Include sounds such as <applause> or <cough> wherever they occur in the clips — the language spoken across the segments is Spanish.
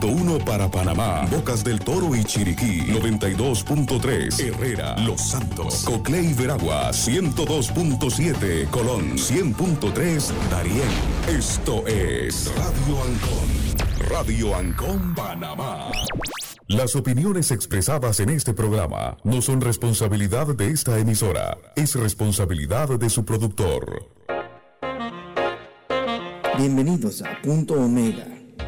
91.1 para Panamá, Bocas del Toro y Chiriquí, 92.3 Herrera, Los Santos, Coclé y Veragua, 102.7 Colón, 100.3 Darién. Esto es Radio Ancon. Radio Ancon Panamá. Las opiniones expresadas en este programa no son responsabilidad de esta emisora, es responsabilidad de su productor. Bienvenidos a Punto Omega,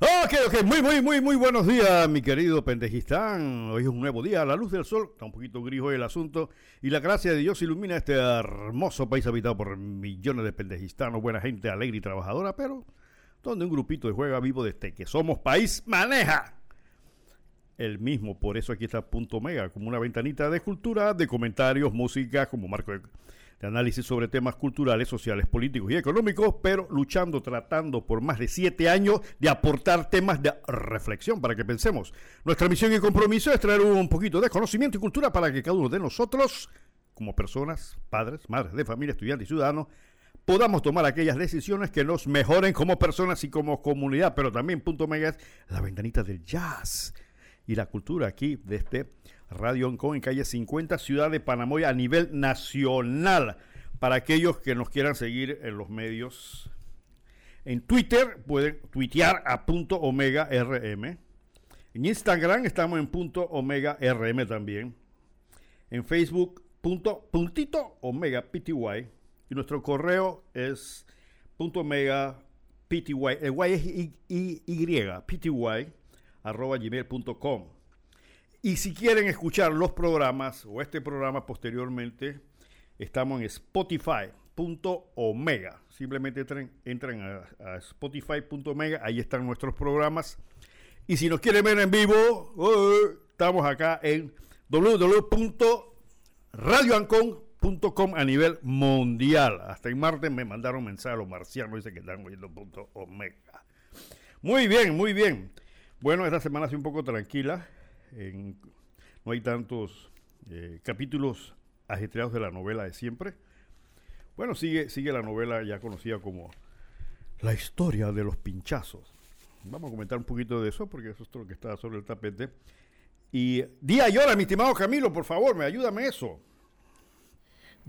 Ok, ok, muy, muy, muy, muy buenos días, mi querido Pendejistán. Hoy es un nuevo día, la luz del sol, está un poquito gris hoy el asunto, y la gracia de Dios ilumina este hermoso país habitado por millones de pendejistanos, buena gente, alegre y trabajadora, pero donde un grupito de juega vivo desde que somos país maneja el mismo. Por eso aquí está Punto Mega, como una ventanita de cultura, de comentarios, música, como marco de, de, análisis sobre temas culturales, sociales, políticos y económicos, pero luchando, tratando por más de siete años de aportar temas de reflexión para que pensemos. Nuestra misión y compromiso es traer un poquito de conocimiento y cultura para que cada uno de nosotros, como personas, padres, madres de familia, estudiantes y ciudadanos, podamos tomar aquellas decisiones que nos mejoren como personas y como comunidad, pero también Punto Mega es la ventanita del jazz y la cultura aquí de este Radio Oncon en calle 50, Ciudad de Panamá, a nivel nacional. Para aquellos que nos quieran seguir en los medios, en Twitter pueden tuitear a punto omega rm. En Instagram estamos en punto omega rm también. En Facebook punto puntito omega pty. Y nuestro correo es punto omega pty. Y es y, y, y pty arroba gmail.com. Y si quieren escuchar los programas o este programa posteriormente, estamos en spotify.omega. Simplemente entren, a, spotify.omega, ahí están nuestros programas. Y si nos quieren ver en vivo, uh, estamos acá en www.radioancon.com a nivel mundial. Hasta en Marte me mandaron mensaje a los marcianos, dice que están oyendo omega. Muy bien, muy bien. Bueno, esta semana ha un poco tranquila. No hay tantos eh, capítulos ajetreados de la novela de siempre. Bueno, sigue, sigue la novela ya conocida como La historia de los pinchazos. Vamos a comentar un poquito de eso porque eso es todo lo que está sobre el tapete. Y día y hora, mi estimado Camilo, por favor, me ayúdame eso.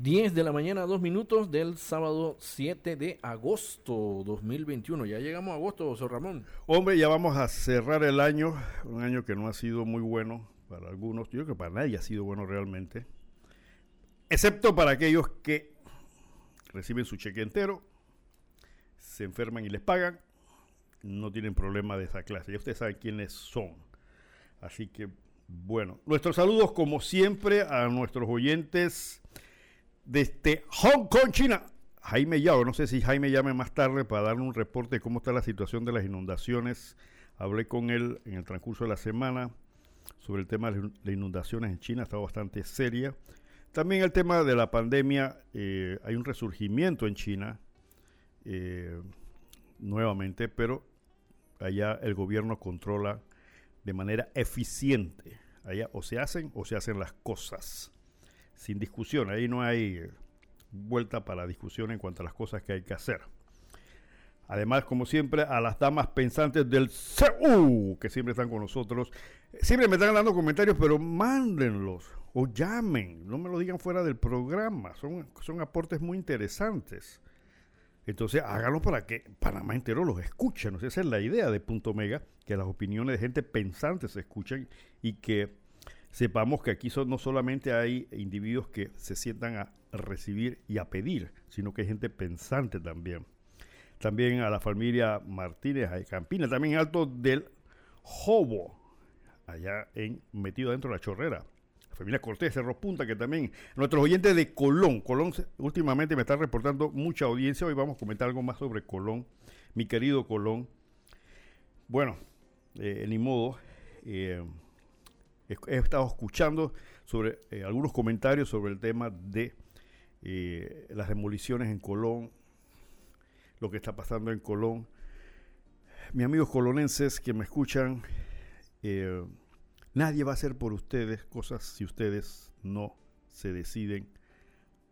10 de la mañana, 2 minutos del sábado 7 de agosto 2021. Ya llegamos a agosto, José Ramón. Hombre, ya vamos a cerrar el año, un año que no ha sido muy bueno para algunos, yo creo que para nadie ha sido bueno realmente, excepto para aquellos que reciben su cheque entero, se enferman y les pagan, no tienen problema de esa clase. Ya ustedes saben quiénes son. Así que, bueno, nuestros saludos como siempre a nuestros oyentes desde Hong Kong, China. Jaime Yao, no sé si Jaime llame más tarde para darle un reporte de cómo está la situación de las inundaciones. Hablé con él en el transcurso de la semana sobre el tema de inundaciones en China, está bastante seria. También el tema de la pandemia, eh, hay un resurgimiento en China eh, nuevamente, pero allá el gobierno controla de manera eficiente. Allá o se hacen o se hacen las cosas sin discusión. Ahí no hay vuelta para discusión en cuanto a las cosas que hay que hacer. Además, como siempre, a las damas pensantes del CEU, que siempre están con nosotros. Siempre me están dando comentarios, pero mándenlos o llamen. No me lo digan fuera del programa. Son, son aportes muy interesantes. Entonces, háganlo para que Panamá entero los escuche. ¿no? Esa es la idea de Punto Mega, que las opiniones de gente pensante se escuchen y que sepamos que aquí no solamente hay individuos que se sientan a recibir y a pedir, sino que hay gente pensante también. También a la familia Martínez a Campina, también Alto del Jobo, allá en, metido dentro de la chorrera. La familia Cortés, Cerro Punta, que también, nuestros oyentes de Colón, Colón últimamente me está reportando mucha audiencia, hoy vamos a comentar algo más sobre Colón, mi querido Colón. Bueno, eh, ni modo, eh, he, estado escuchando sobre eh, algunos comentarios sobre el tema de eh, las demoliciones en Colón, lo que está pasando en Colón. Mis amigos colonenses que me escuchan, eh, nadie va a hacer por ustedes cosas si ustedes no se deciden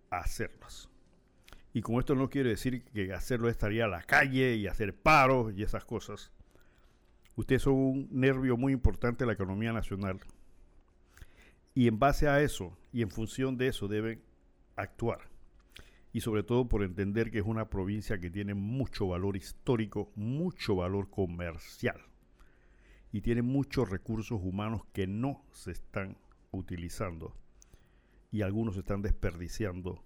a hacerlas. Y con esto no quiero decir que hacerlo estaría a la calle y hacer paros y esas cosas. Ustedes son un nervio muy importante de la economía nacional. Y en base a eso y en función de eso deben actuar. Y sobre todo por entender que es una provincia que tiene mucho valor histórico, mucho valor comercial. Y tiene muchos recursos humanos que no se están utilizando. Y algunos se están desperdiciando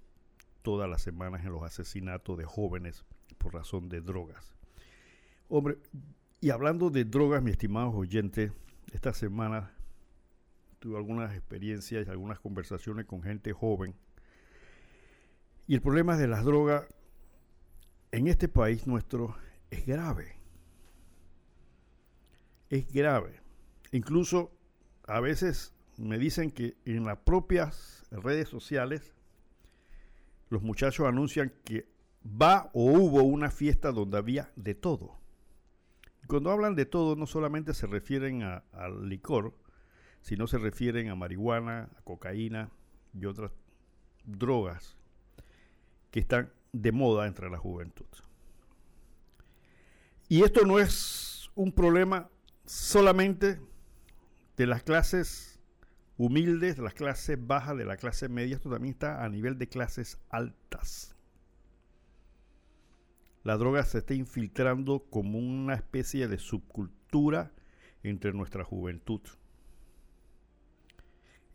todas las semanas en los asesinatos de jóvenes por razón de drogas. Hombre, y hablando de drogas, mi estimado oyente, esta semana tuve algunas experiencias y algunas conversaciones con gente joven. Y el problema de las drogas en este país nuestro es grave. Es grave. Incluso a veces me dicen que en las propias redes sociales los muchachos anuncian que va o hubo una fiesta donde había de todo. Cuando hablan de todo no solamente se refieren al licor, sino se refieren a marihuana, a cocaína y otras drogas que están de moda entre la juventud. Y esto no es un problema solamente de las clases humildes, de las clases bajas, de la clase media, esto también está a nivel de clases altas. La droga se está infiltrando como una especie de subcultura entre nuestra juventud.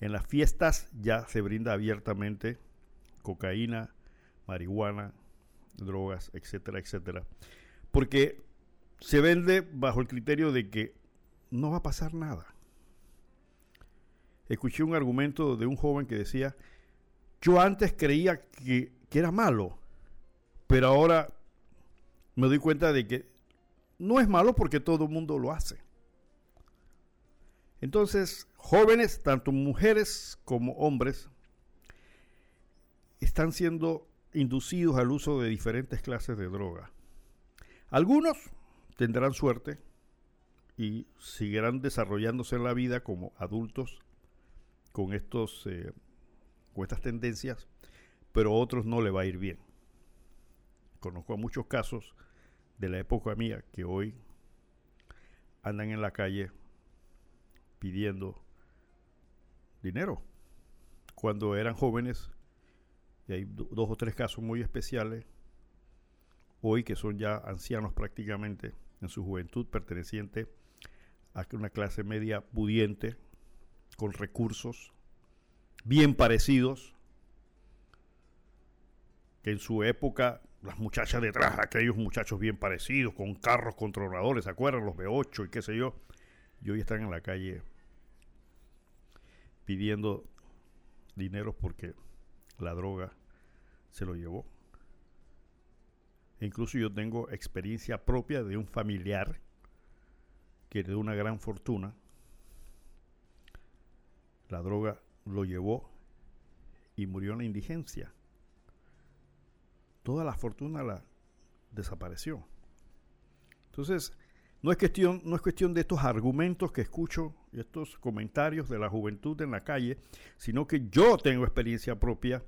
En las fiestas ya se brinda abiertamente cocaína, marihuana, drogas, etcétera, etcétera. Porque se vende bajo el criterio de que no va a pasar nada. Escuché un argumento de un joven que decía, yo antes creía que, que era malo, pero ahora me doy cuenta de que no es malo porque todo el mundo lo hace. Entonces, jóvenes, tanto mujeres como hombres, están siendo inducidos al uso de diferentes clases de droga. Algunos tendrán suerte y seguirán desarrollándose en la vida como adultos con, estos, eh, con estas tendencias, pero a otros no le va a ir bien. Conozco a muchos casos de la época mía que hoy andan en la calle pidiendo dinero. Cuando eran jóvenes, y hay do- dos o tres casos muy especiales, hoy que son ya ancianos prácticamente en su juventud, perteneciente a una clase media pudiente, con recursos bien parecidos, que en su época las muchachas detrás, aquellos muchachos bien parecidos, con carros controladores, ¿se acuerdan? Los B8 y qué sé yo, y hoy están en la calle pidiendo dinero porque la droga se lo llevó. E incluso yo tengo experiencia propia de un familiar que de una gran fortuna, la droga lo llevó y murió en la indigencia. Toda la fortuna la desapareció. Entonces, no es cuestión, no es cuestión de estos argumentos que escucho, estos comentarios de la juventud en la calle, sino que yo tengo experiencia propia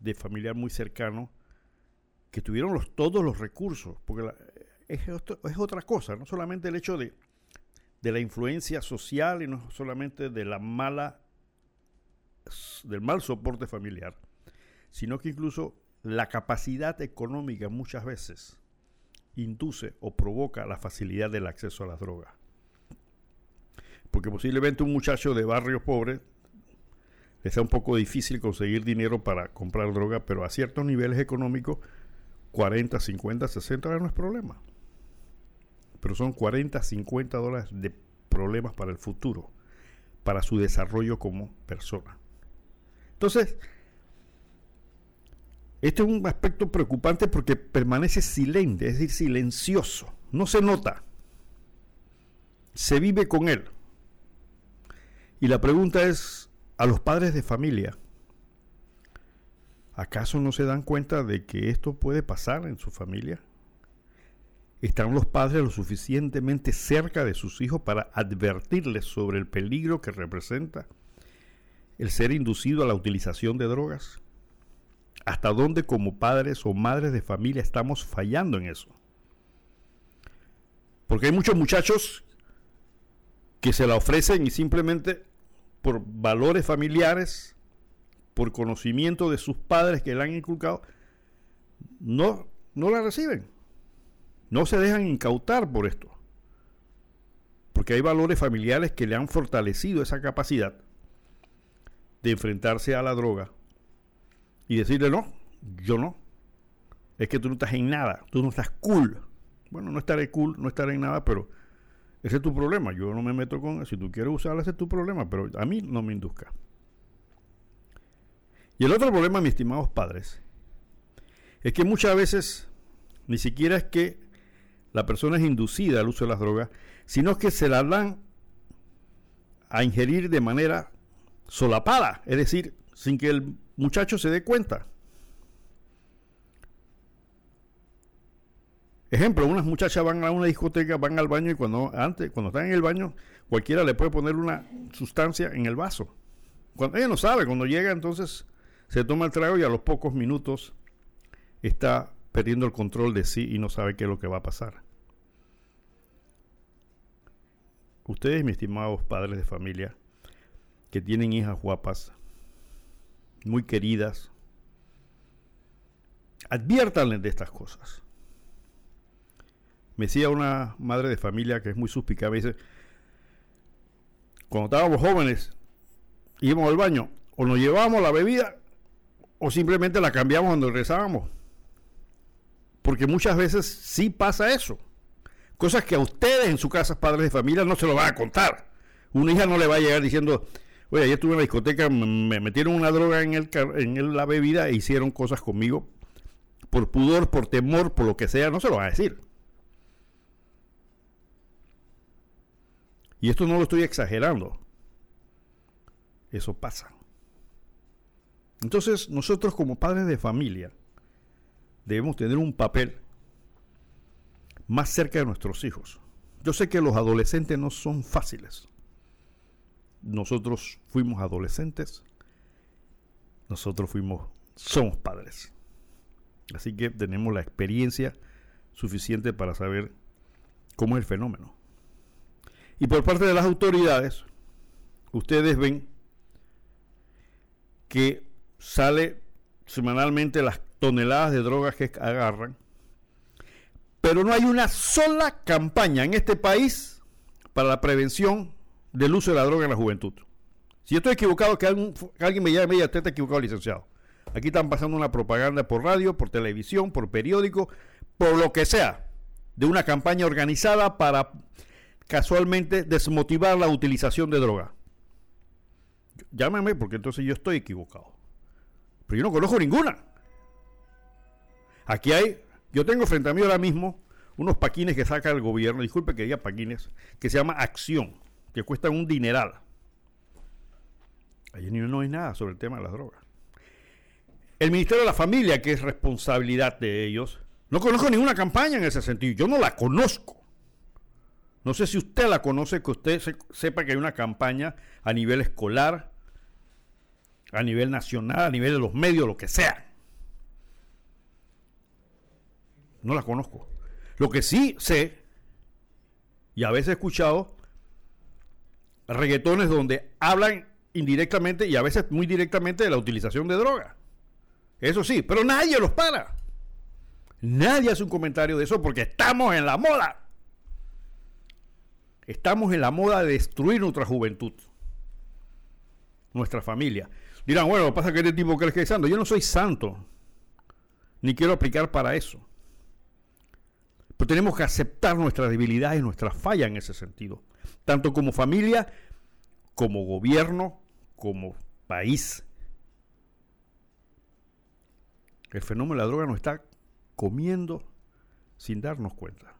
de familiar muy cercano que tuvieron todos los recursos, porque es, es otra cosa, no solamente el hecho de, de la influencia social y no solamente de la mala del mal soporte familiar, sino que incluso la capacidad económica muchas veces induce o provoca la facilidad del acceso a las drogas. Porque posiblemente un muchacho de barrio pobre le sea un poco difícil conseguir dinero para comprar droga, pero a ciertos niveles económicos, 40, 50, 60 dólares no es problema. Pero son 40, 50 dólares de problemas para el futuro, para su desarrollo como persona. Entonces, este es un aspecto preocupante porque permanece silente, es decir, silencioso. No se nota. Se vive con él. Y la pregunta es a los padres de familia. ¿Acaso no se dan cuenta de que esto puede pasar en su familia? ¿Están los padres lo suficientemente cerca de sus hijos para advertirles sobre el peligro que representa el ser inducido a la utilización de drogas? ¿Hasta dónde como padres o madres de familia estamos fallando en eso? Porque hay muchos muchachos que se la ofrecen y simplemente por valores familiares, por conocimiento de sus padres que le han inculcado, no, no la reciben. No se dejan incautar por esto. Porque hay valores familiares que le han fortalecido esa capacidad de enfrentarse a la droga y decirle, no, yo no. Es que tú no estás en nada, tú no estás cool. Bueno, no estaré cool, no estaré en nada, pero ese es tu problema. Yo no me meto con. Si tú quieres usarla, ese es tu problema, pero a mí no me induzca. Y el otro problema, mis estimados padres, es que muchas veces ni siquiera es que la persona es inducida al uso de las drogas, sino que se la dan a ingerir de manera solapada, es decir, sin que el muchacho se dé cuenta. Ejemplo, unas muchachas van a una discoteca, van al baño y cuando antes, cuando están en el baño, cualquiera le puede poner una sustancia en el vaso. Cuando ella no sabe, cuando llega entonces se toma el trago y a los pocos minutos está perdiendo el control de sí y no sabe qué es lo que va a pasar. Ustedes, mis estimados padres de familia, que tienen hijas guapas, muy queridas, adviértanles de estas cosas. Me decía una madre de familia que es muy suspicada, me dice, cuando estábamos jóvenes, íbamos al baño, o nos llevábamos la bebida, o simplemente la cambiamos cuando regresábamos. Porque muchas veces sí pasa eso. Cosas que a ustedes en su casa, padres de familia, no se lo van a contar. Una hija no le va a llegar diciendo, oye, ayer estuve en la discoteca, me metieron una droga en, el, en la bebida e hicieron cosas conmigo. Por pudor, por temor, por lo que sea, no se lo va a decir. Y esto no lo estoy exagerando. Eso pasa. Entonces, nosotros como padres de familia debemos tener un papel más cerca de nuestros hijos. Yo sé que los adolescentes no son fáciles. Nosotros fuimos adolescentes. Nosotros fuimos, somos padres. Así que tenemos la experiencia suficiente para saber cómo es el fenómeno. Y por parte de las autoridades, ustedes ven que sale semanalmente las toneladas de drogas que agarran, pero no hay una sola campaña en este país para la prevención del uso de la droga en la juventud. Si yo estoy equivocado, que, alguien me llame y me diga, usted está equivocado, licenciado. Aquí están pasando una propaganda por radio, por televisión, por periódico, por lo que sea, de una campaña organizada para casualmente desmotivar la utilización de droga. Llámame porque entonces yo estoy equivocado. Pero yo no conozco ninguna. Aquí hay, yo tengo frente a mí ahora mismo unos paquines que saca el gobierno, disculpe que diga paquines, que se llama Acción, que cuestan un dineral. Allí no hay nada sobre el tema de las drogas. El Ministerio de la Familia, que es responsabilidad de ellos, no conozco ninguna campaña en ese sentido. Yo no la conozco. No sé si usted la conoce, que usted sepa que hay una campaña a nivel escolar, a nivel nacional, a nivel de los medios, lo que sea. No la conozco. Lo que sí sé, y a veces he escuchado, reggaetones donde hablan indirectamente y a veces muy directamente de la utilización de droga. Eso sí, pero nadie los para. Nadie hace un comentario de eso porque estamos en la moda. Estamos en la moda de destruir nuestra juventud, nuestra familia. Dirán, bueno, pasa que este tipo que que es santo. Yo no soy santo, ni quiero aplicar para eso. Pero tenemos que aceptar nuestras debilidades nuestras fallas en ese sentido, tanto como familia, como gobierno, como país. El fenómeno de la droga nos está comiendo sin darnos cuenta.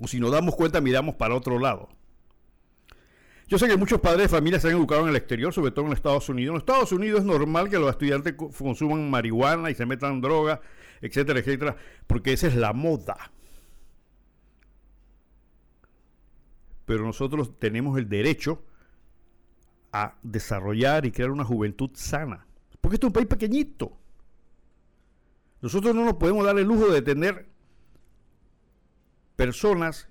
O si nos damos cuenta, miramos para otro lado. Yo sé que muchos padres de familia se han educado en el exterior, sobre todo en Estados Unidos. En Estados Unidos es normal que los estudiantes consuman marihuana y se metan droga, etcétera, etcétera, porque esa es la moda. Pero nosotros tenemos el derecho a desarrollar y crear una juventud sana. Porque esto es un país pequeñito. Nosotros no nos podemos dar el lujo de tener personas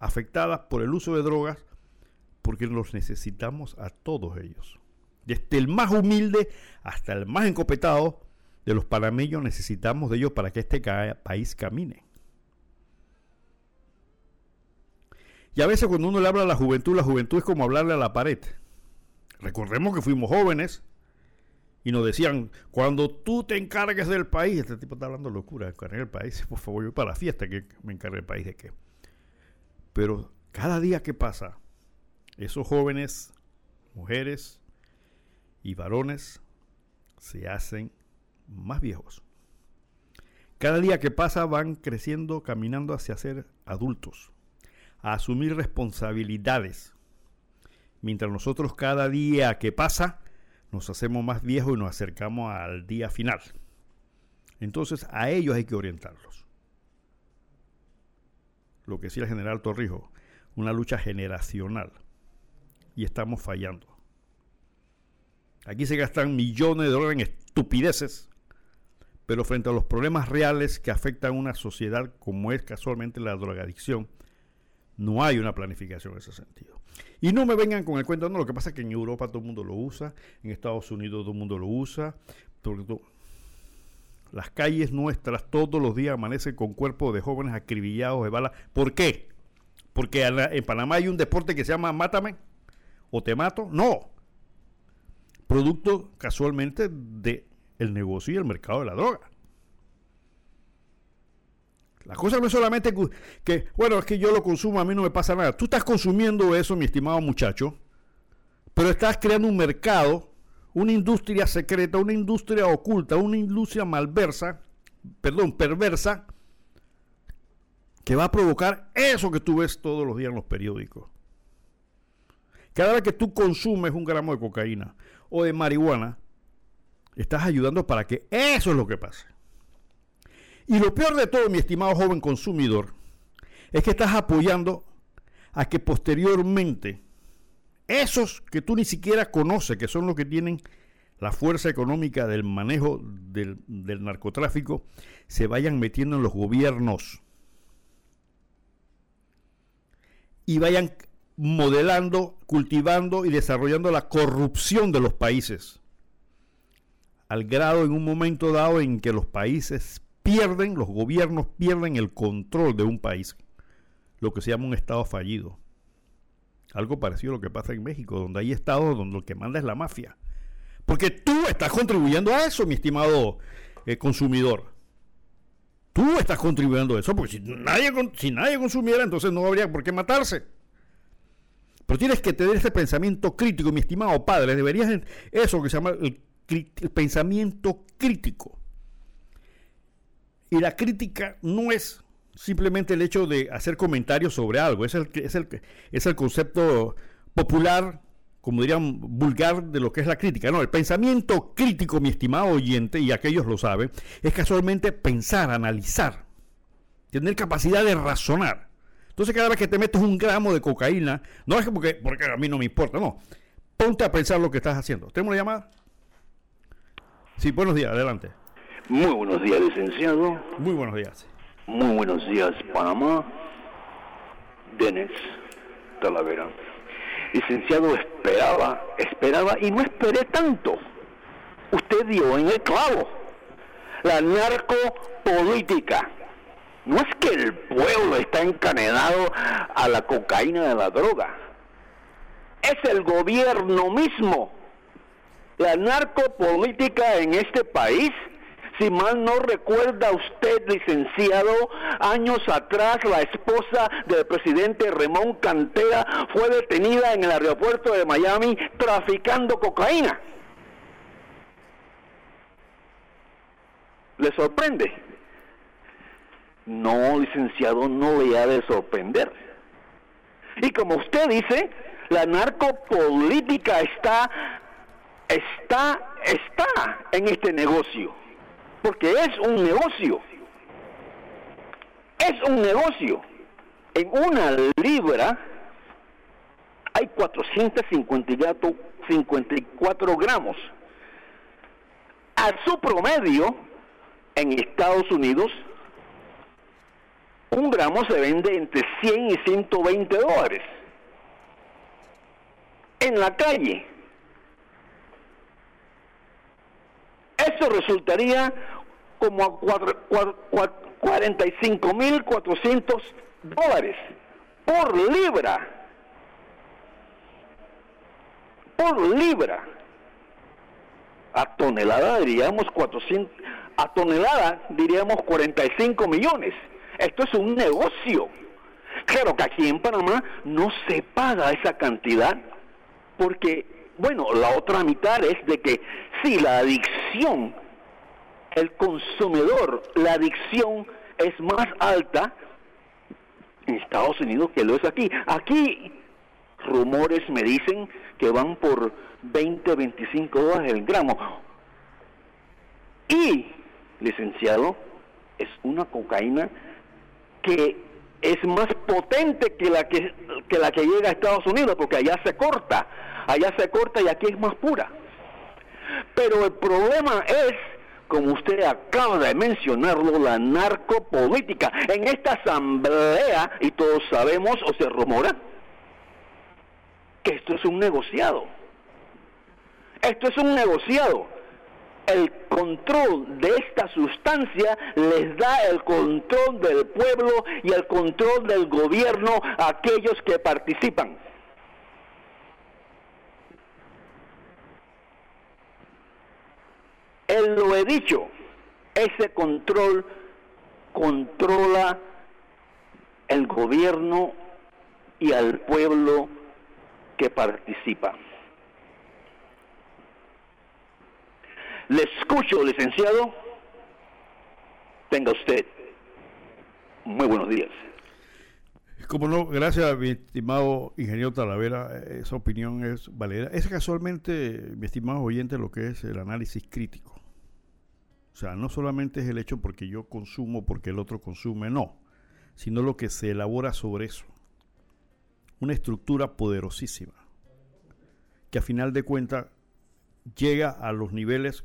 afectadas por el uso de drogas porque los necesitamos a todos ellos. Desde el más humilde hasta el más encopetado de los panameños necesitamos de ellos para que este país camine. Y a veces cuando uno le habla a la juventud, la juventud es como hablarle a la pared. Recordemos que fuimos jóvenes y nos decían, cuando tú te encargues del país, este tipo está hablando locura, encargar el país, <laughs> por favor, yo para la fiesta que me encargue del país de qué. Pero cada día que pasa, esos jóvenes, mujeres y varones se hacen más viejos. Cada día que pasa van creciendo, caminando hacia ser adultos, a asumir responsabilidades, mientras nosotros cada día que pasa nos hacemos más viejos y nos acercamos al día final. Entonces a ellos hay que orientarlos. Lo que decía el general Torrijos, una lucha generacional. Y estamos fallando. Aquí se gastan millones de dólares en estupideces, pero frente a los problemas reales que afectan a una sociedad como es casualmente la drogadicción, no hay una planificación en ese sentido. Y no me vengan con el cuento, no, lo que pasa es que en Europa todo el mundo lo usa, en Estados Unidos todo el mundo lo usa. las calles nuestras todos los días amanecen con cuerpos de jóvenes acribillados de balas. ¿Por qué? Porque en Panamá hay un deporte que se llama Mátame o te mato. No. Producto casualmente del el negocio y el mercado de la droga. La cosa no es solamente que, bueno, es que yo lo consumo, a mí no me pasa nada. Tú estás consumiendo eso, mi estimado muchacho, pero estás creando un mercado, una industria secreta, una industria oculta, una industria malversa, perdón, perversa, que va a provocar eso que tú ves todos los días en los periódicos. Cada vez que tú consumes un gramo de cocaína o de marihuana, estás ayudando para que eso es lo que pase. Y lo peor de todo, mi estimado joven consumidor, es que estás apoyando a que posteriormente esos que tú ni siquiera conoces, que son los que tienen la fuerza económica del manejo del, del, narcotráfico, se vayan metiendo en los gobiernos. Y vayan modelando, cultivando y desarrollando la corrupción de los países, al grado en un momento dado en que los países pierden, los gobiernos pierden el control de un país, lo que se llama un estado fallido. Algo parecido a lo que pasa en México, donde hay estados donde lo que manda es la mafia. Porque tú estás contribuyendo a eso, mi estimado eh, consumidor. Tú estás contribuyendo a eso, porque si nadie, si nadie consumiera, entonces no habría por qué matarse. Pero tienes que tener ese pensamiento crítico, mi estimado padre. Deberías, eso que se llama el pensamiento crítico. Y la crítica no es simplemente el hecho de hacer comentarios sobre algo, es el, es el, es el concepto popular, como dirían, vulgar de lo que es la crítica. No, el pensamiento crítico, mi estimado oyente, y aquellos lo saben, es casualmente pensar, analizar, tener capacidad de razonar. Entonces cada vez que te metes un gramo de cocaína, no es porque, porque a mí no me importa, no. Ponte a pensar lo que estás haciendo. ¿Tenemos una llamada? Sí, buenos días, adelante. Muy buenos días, licenciado. Muy buenos días. Muy buenos días, Panamá. Denis Talavera. Licenciado, esperaba, esperaba y no esperé tanto. Usted dio en el clavo. La narcopolítica. No es que el pueblo está encadenado a la cocaína de la droga. Es el gobierno mismo. La narcopolítica en este país si mal no recuerda usted, licenciado, años atrás la esposa del presidente Ramón Cantera fue detenida en el aeropuerto de Miami traficando cocaína. ¿Le sorprende? No, licenciado, no le ha de sorprender. Y como usted dice, La narcopolítica está, está, está en este negocio, porque es un negocio. Es un negocio. En una libra hay 454 gramos. A su promedio, en Estados Unidos, un gramo se vende entre 100 y 120 dólares. En la calle. Eso resultaría como a 45.400 dólares por libra. Por libra. A tonelada diríamos 400, a tonelada diríamos 45 millones. Esto es un negocio. Claro que aquí en Panamá no se paga esa cantidad porque, bueno, la otra mitad es de que si la adicción, el consumidor, la adicción es más alta en Estados Unidos que lo es aquí. Aquí rumores me dicen que van por 20, 25 dólares el gramo. Y, licenciado, es una cocaína que es más potente que la que, que la que llega a Estados Unidos, porque allá se corta, allá se corta y aquí es más pura. Pero el problema es, como usted acaba de mencionarlo, la narcopolítica. En esta asamblea, y todos sabemos o se rumora, que esto es un negociado. Esto es un negociado el control de esta sustancia les da el control del pueblo y el control del gobierno a aquellos que participan. Él lo he dicho, ese control controla el gobierno y al pueblo que participa. Le escucho, licenciado. Tenga usted muy buenos días. Como no, gracias, mi estimado ingeniero Talavera. Esa opinión es valera. Es casualmente, mi estimado oyente, lo que es el análisis crítico. Sea, no solamente es el hecho porque yo consumo, porque el otro consume, no, sino lo que se elabora sobre eso. Una estructura poderosísima, que a final de cuentas llega a los niveles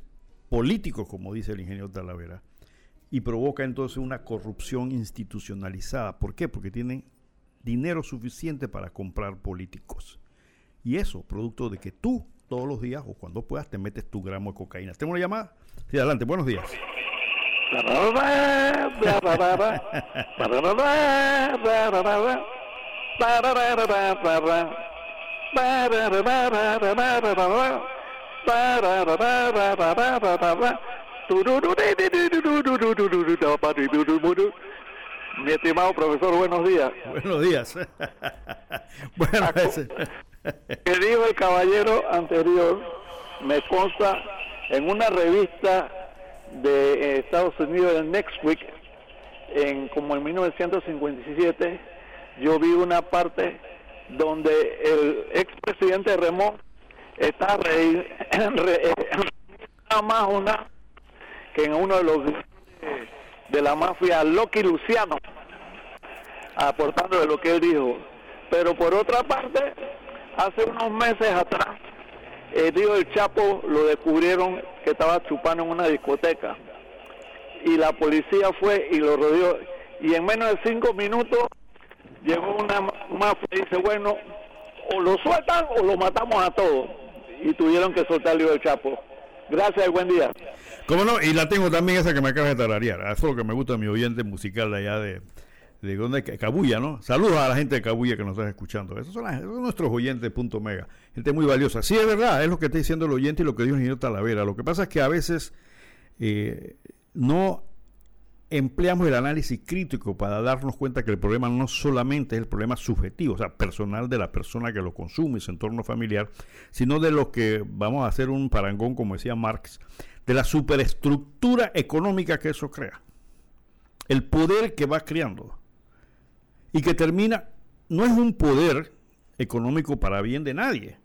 políticos, como dice el ingeniero Talavera, y provoca entonces una corrupción institucionalizada. ¿Por qué? Porque tienen dinero suficiente para comprar políticos. Y eso, producto de que tú todos los días o cuando puedas te metes tu gramo de cocaína. ¿Tengo una llamada? Sí, adelante, buenos días. Mi estimado profesor, buenos días. Buenos días. bueno, que dijo el caballero anterior, me consta en una revista de Estados Unidos, en Next Week, en como en 1957, yo vi una parte donde el expresidente Remón está <clears throat> re, más una que en uno de los de la mafia Loki Luciano aportando de lo que él dijo. Pero por otra parte hace unos meses atrás el tío del Chapo lo descubrieron que estaba chupando en una discoteca y la policía fue y lo rodeó y en menos de cinco minutos llegó una mafia y dice bueno o lo sueltan o lo matamos a todos y tuvieron que soltar el Chapo. Gracias y buen día. ¿Cómo no? Y la tengo también esa que me acaba de tararear. Eso es lo que me gusta mi oyente musical de allá de, de donde Cabuya, ¿no? Saludos a la gente de Cabuya que nos está escuchando. Esos son, nuestros oyentes punto mega. Gente muy valiosa. Sí, es verdad, es lo que está diciendo el oyente y lo que dijo el señor Talavera. Lo que pasa es que a veces eh, no empleamos el análisis crítico para darnos cuenta que el problema no solamente es el problema subjetivo, o sea, personal de la persona que lo consume su entorno familiar, sino de lo que vamos a hacer un parangón, como decía Marx, de la superestructura económica que eso crea. El poder que va creando. Y que termina, no es un poder económico para bien de nadie.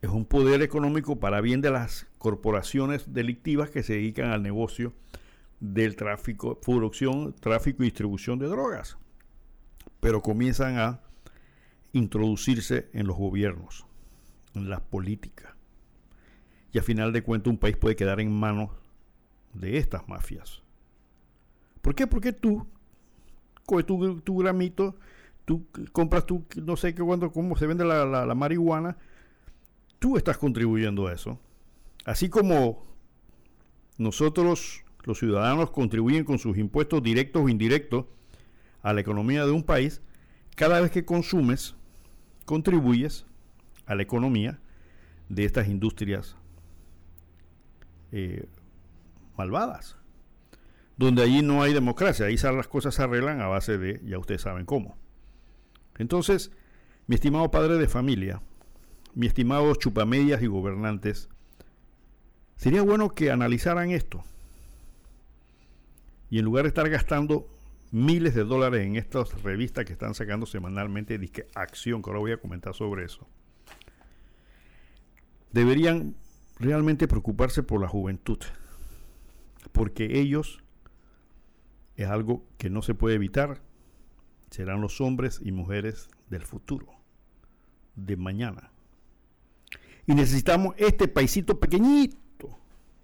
Es un poder económico para bien de las corporaciones delictivas que se dedican al negocio del tráfico, producción, tráfico y distribución de drogas. Pero comienzan a introducirse en los gobiernos, en las políticas. Y a final de cuentas un país puede quedar en manos de estas mafias. ¿Por qué? Porque tú tu, tu gramito, tú compras tu, no sé qué cuando, cómo se vende la, la marihuana, tú estás contribuyendo a eso. Así como nosotros, los ciudadanos, contribuyen con sus impuestos directos o indirectos a la economía de un país, cada vez que consumes, contribuyes a la economía de estas industrias eh, malvadas, donde allí no hay democracia, ahí las cosas se arreglan a base de, ya ustedes saben cómo. Entonces, mi estimado padre de familia, mi estimado chupamedias y gobernantes, sería bueno que analizaran esto. Y en lugar de estar gastando miles de dólares en estas revistas que están sacando semanalmente, disque Acción, que ahora voy a comentar sobre eso, deberían realmente preocuparse por la juventud, porque ellos es algo que no se puede evitar, serán los hombres y mujeres del futuro, de mañana. Y necesitamos este paisito pequeñito,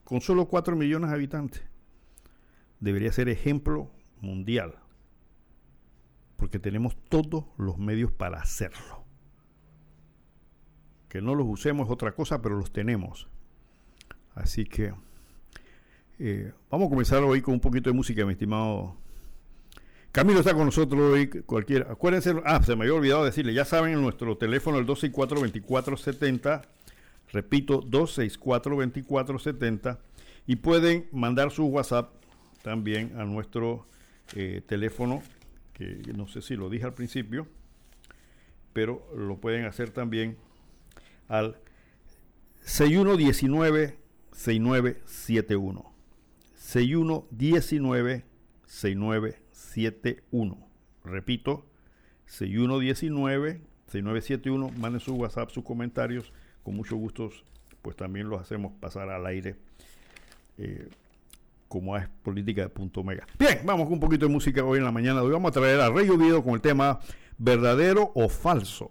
con solo 4 millones de habitantes. Debería ser ejemplo mundial, porque tenemos todos los medios para hacerlo. Que no los usemos es otra cosa, pero los tenemos. Así que eh, vamos a comenzar hoy con un poquito de música, mi estimado. Camilo está con nosotros hoy, cualquiera. Acuérdense, ah, se me había olvidado decirle, ya saben, nuestro teléfono el 264-2470, repito, 264-2470, y pueden mandar su WhatsApp también a nuestro eh, teléfono, que no sé si lo dije al principio, pero lo pueden hacer también al 6119 6971 6119 6971 repito 6119 6971 manden su whatsapp sus comentarios con mucho gusto pues también los hacemos pasar al aire eh, como es política de punto mega. Bien, vamos con un poquito de música hoy en la mañana. Hoy vamos a traer a Rey Oviedo con el tema verdadero o falso.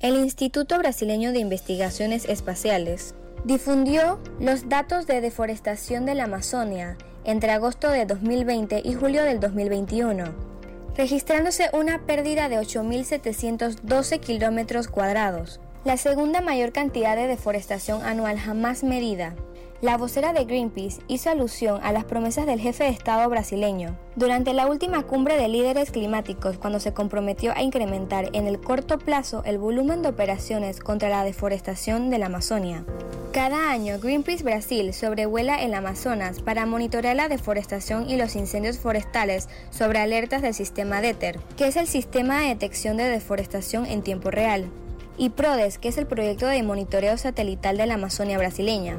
El Instituto Brasileño de Investigaciones Espaciales difundió los datos de deforestación de la Amazonia entre agosto de 2020 y julio del 2021, registrándose una pérdida de 8.712 kilómetros cuadrados, la segunda mayor cantidad de deforestación anual jamás medida. La vocera de Greenpeace hizo alusión a las promesas del jefe de Estado brasileño durante la última cumbre de líderes climáticos cuando se comprometió a incrementar en el corto plazo el volumen de operaciones contra la deforestación de la Amazonia. Cada año Greenpeace Brasil sobrevuela el Amazonas para monitorear la deforestación y los incendios forestales sobre alertas del sistema DETER, que es el sistema de detección de deforestación en tiempo real, y PRODES, que es el proyecto de monitoreo satelital de la Amazonia brasileña.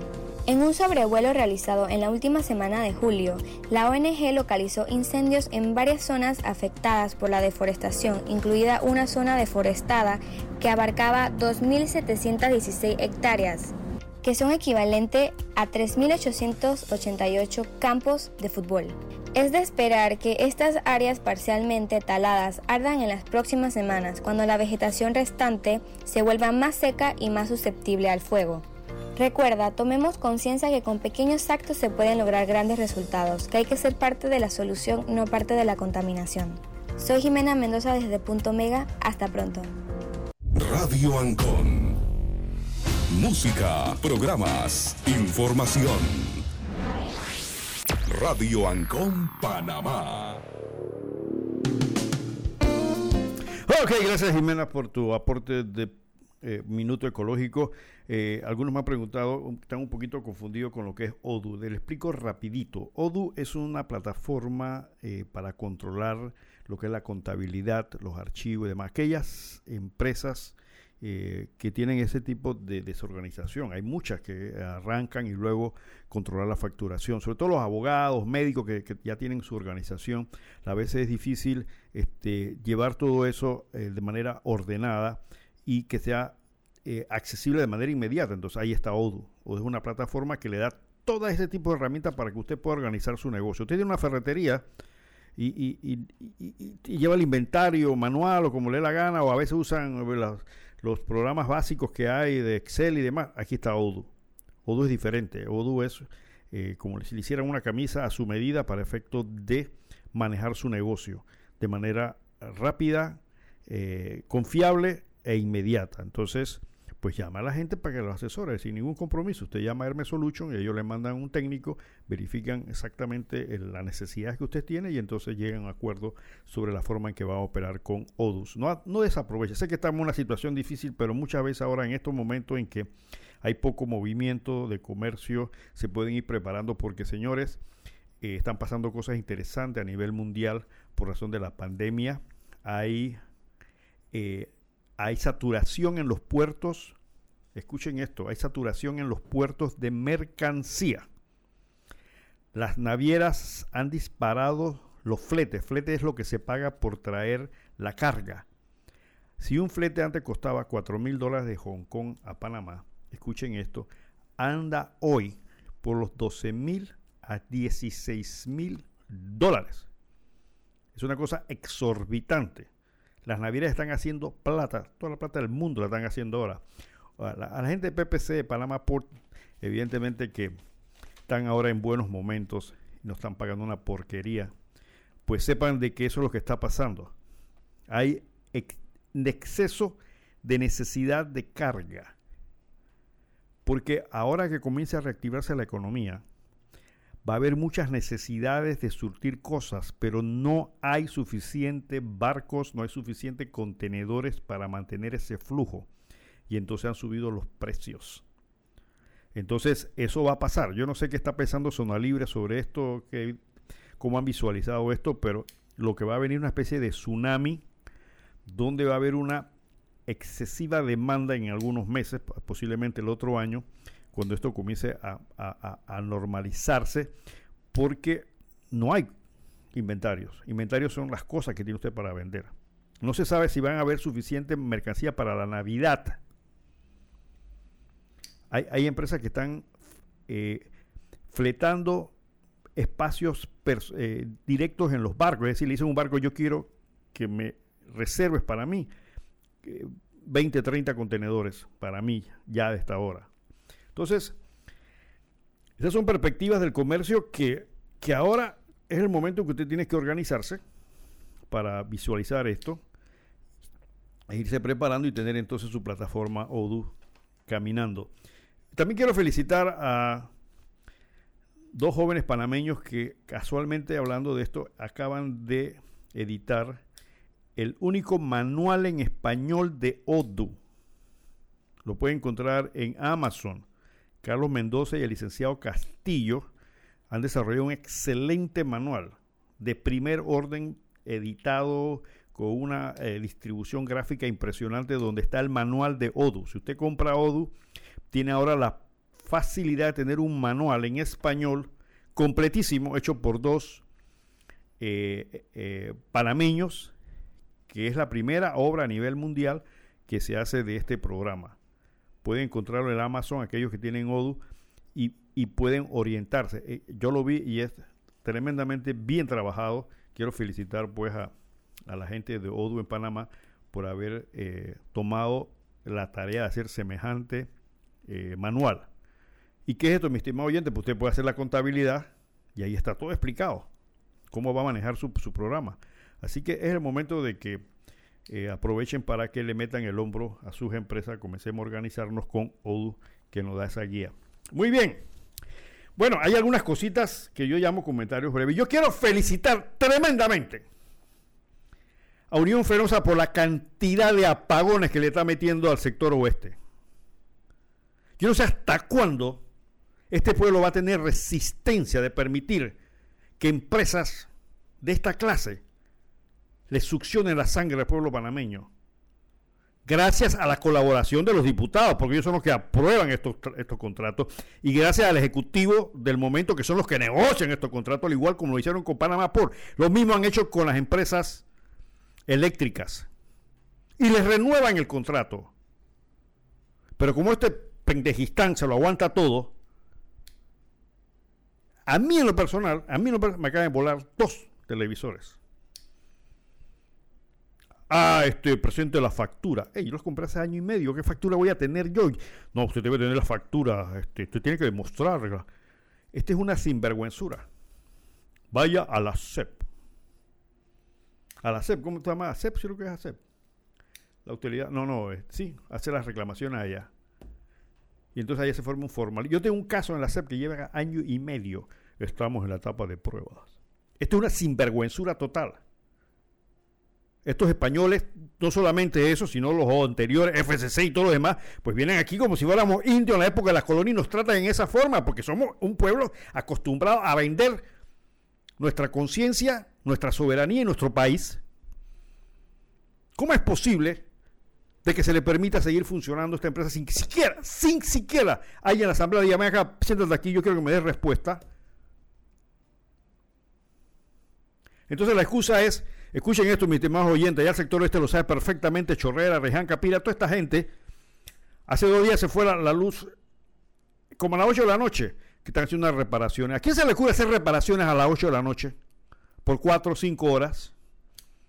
En un sobrevuelo realizado en la última semana de julio, la ONG localizó incendios en varias zonas afectadas por la deforestación, incluida una zona deforestada que abarcaba 2.716 hectáreas, que son equivalente a 3.888 campos de fútbol. Es de esperar que estas áreas parcialmente taladas ardan en las próximas semanas, cuando la vegetación restante se vuelva más seca y más susceptible al fuego. Recuerda, tomemos conciencia que con pequeños actos se pueden lograr grandes resultados, que hay que ser parte de la solución, no parte de la contaminación. Soy Jimena Mendoza desde Punto Mega, hasta pronto. Radio Ancon. Música, programas, información. Radio Ancon Panamá. Ok, gracias Jimena por tu aporte de eh, Minuto Ecológico. Eh, algunos me han preguntado, están un poquito confundidos con lo que es Odoo. Les explico rapidito. Odoo es una plataforma eh, para controlar lo que es la contabilidad, los archivos y demás. Aquellas empresas que tienen ese tipo de desorganización. Hay muchas que arrancan y luego controlar la facturación. Sobre todo los abogados, médicos que, ya tienen su organización. A veces es difícil este, llevar todo eso de manera ordenada y que sea eh, accesible de manera inmediata. Entonces ahí está Odoo. Odoo es una plataforma que le da todo ese tipo de herramientas para que usted pueda organizar su negocio. Usted tiene una ferretería y, lleva el inventario manual o como le dé la gana, o a veces usan eh, los, programas básicos que hay de Excel y demás. Aquí está Odoo. Odoo es diferente. Odoo es eh, como si le hicieran una camisa a su medida para efecto de manejar su negocio de manera rápida, confiable e inmediata. Entonces, pues llama a la gente para que lo asesore sin ningún compromiso. Usted llama a Hermes Solution y ellos le mandan un técnico, verifican exactamente la necesidad que usted tiene y entonces llegan a un acuerdo sobre la forma en que va a operar con Odus. No, no desaproveche. Sé que estamos en una situación difícil, pero muchas veces ahora en estos momentos en que hay poco movimiento de comercio, se pueden ir preparando porque, señores, eh, están pasando cosas interesantes a nivel mundial por razón de la pandemia. Hay eh, hay saturación en los puertos, escuchen esto, hay saturación en los puertos de mercancía. Las navieras han disparado los fletes. Flete es lo que se paga por traer la carga. Si un flete antes costaba 4 mil dólares de Hong Kong a Panamá, escuchen esto, anda hoy por los 12 mil a 16 mil dólares. Es una cosa exorbitante. Las navieras están haciendo plata, toda la plata del mundo la están haciendo ahora. A la, gente de PPC, de Panama Port, evidentemente que están ahora en buenos momentos y no están pagando una porquería, pues sepan de que eso es lo que está pasando. Hay exceso de necesidad de carga. Porque ahora que comienza a reactivarse la economía, va a haber muchas necesidades de surtir cosas, pero no hay suficientes barcos, no hay suficientes contenedores para mantener ese flujo. Y entonces han subido los precios. Entonces, eso va a pasar. Yo no sé qué está pensando Zona Libre sobre esto, que, cómo han visualizado esto, pero lo que va a venir una especie de tsunami donde va a haber una excesiva demanda en algunos meses, posiblemente el otro año, cuando esto comience a, normalizarse, porque no hay inventarios. Inventarios son las cosas que tiene usted para vender. No se sabe si van a haber suficiente mercancía para la Navidad. Hay, empresas que están eh, fletando espacios eh, directos en los barcos. Es decir, le dicen un barco, yo quiero que me reserves para mí 20, 30 contenedores para mí ya de esta hora. Entonces, esas son perspectivas del comercio que, que ahora es el momento en que usted tiene que organizarse para visualizar esto, e irse preparando y tener entonces su plataforma Odoo caminando. También quiero felicitar a dos jóvenes panameños que casualmente hablando de esto acaban de editar el único manual en español de Odoo. Lo puede encontrar en Amazon. Carlos Mendoza y el licenciado Castillo han desarrollado un excelente manual de primer orden editado con una eh, distribución gráfica impresionante donde está el manual de Odoo. Si usted compra Odoo, tiene ahora la facilidad de tener un manual en español completísimo hecho por dos eh, eh, panameños que es la primera obra a nivel mundial que se hace de este programa. Pueden encontrarlo en Amazon, aquellos que tienen Odoo, y, pueden orientarse. Eh, yo lo vi y es tremendamente bien trabajado. Quiero felicitar pues a, la gente de Odoo en Panamá por haber eh, tomado la tarea de hacer semejante eh, manual. ¿Y qué es esto, mi estimado oyente? Pues usted puede hacer la contabilidad y ahí está todo explicado. Cómo va a manejar su, su programa. Así que es el momento de que eh, aprovechen para que le metan el hombro a sus empresas. Comencemos a organizarnos con Odoo que nos da esa guía. Muy bien. Bueno, hay algunas cositas que yo llamo comentarios breves. Yo quiero felicitar tremendamente a Unión Fenosa por la cantidad de apagones que le está metiendo al sector oeste. Yo no sé hasta cuándo este pueblo va a tener resistencia de permitir que empresas de esta clase le succione la sangre al pueblo panameño. Gracias a la colaboración de los diputados, porque ellos son los que aprueban estos, estos contratos, y gracias al Ejecutivo del momento, que son los que negocian estos contratos, al igual como lo hicieron con Panamá por. Lo mismo han hecho con las empresas eléctricas. Y les renuevan el contrato. Pero como este pendejistán se lo aguanta todo, a mí en lo personal, a mí en lo personal, me acaban de volar dos televisores. Ah, este, presente la factura. Ey, yo los compré hace año y medio. ¿Qué factura voy a tener yo? No, usted debe tener la factura. Este, usted tiene que demostrarla. Esta es una sinvergüenzura. Vaya a la CEP. A la CEP, ¿cómo se llama? CEP, sí lo que es ACEP. La utilidad, no, no, sí, hace las reclamaciones allá. Y entonces allá se forma un formal. Yo tengo un caso en la CEP que lleva año y medio. Estamos en la etapa de pruebas. Esto es una sinvergüenzura total estos españoles, no solamente eso, sino los anteriores, FCC y todos los demás, pues vienen aquí como si fuéramos indios en la época de las colonias y nos tratan en esa forma, porque somos un pueblo acostumbrado a vender nuestra conciencia, nuestra soberanía y nuestro país. ¿Cómo es posible de que se le permita seguir funcionando esta empresa sin siquiera, sin siquiera haya en la Asamblea de Yamaha, siéntate aquí, yo quiero que me des respuesta? Entonces la excusa es Escuchen esto, mis estimados oyentes, ya el sector este lo sabe perfectamente, Chorrera, Reján, Capira, toda esta gente. Hace dos días se fue la, luz como a las 8 de la noche, que están haciendo unas reparaciones. ¿A quién se le ocurre hacer reparaciones a las 8 de la noche? Por 4 o 5 horas.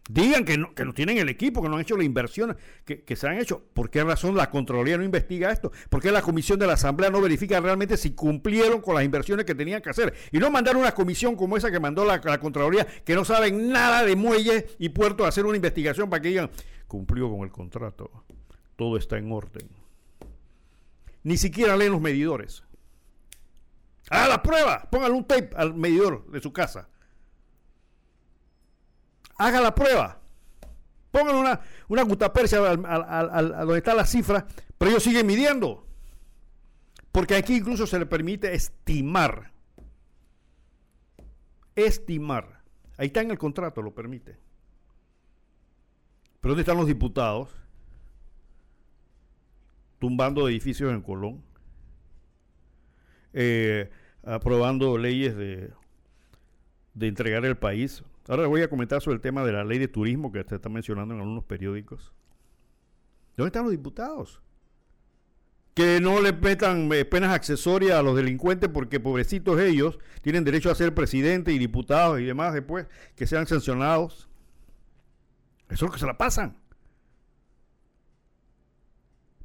Digan que no, que no tienen el equipo, que no han hecho la inversión que, se han hecho. ¿Por qué razón la Contraloría no investiga esto? ¿Por qué la Comisión de la Asamblea no verifica realmente si cumplieron con las inversiones que tenían que hacer? Y no mandar una comisión como esa que mandó la, Contraloría, que no saben nada de muelles y puertos, a hacer una investigación para que digan, cumplió con el contrato, todo está en orden. Ni siquiera leen los medidores. Haga la prueba, póngale un tape al medidor de su casa. Haga la prueba. Póngale una, una al, donde está la cifra, pero ellos siguen midiendo. Porque aquí incluso se le permite estimar. Estimar. Ahí está en el contrato, lo permite. Pero ¿dónde están los diputados? Tumbando edificios en Colón. Eh, aprobando leyes de, de entregar el país. Ahora voy a comentar sobre el tema de la ley de turismo que se está mencionando en algunos periódicos. ¿Dónde están los diputados? Que no le metan eh, penas accesorias a los delincuentes porque pobrecitos ellos tienen derecho a ser presidente y diputados y demás después que sean sancionados. Eso es lo que se la pasan.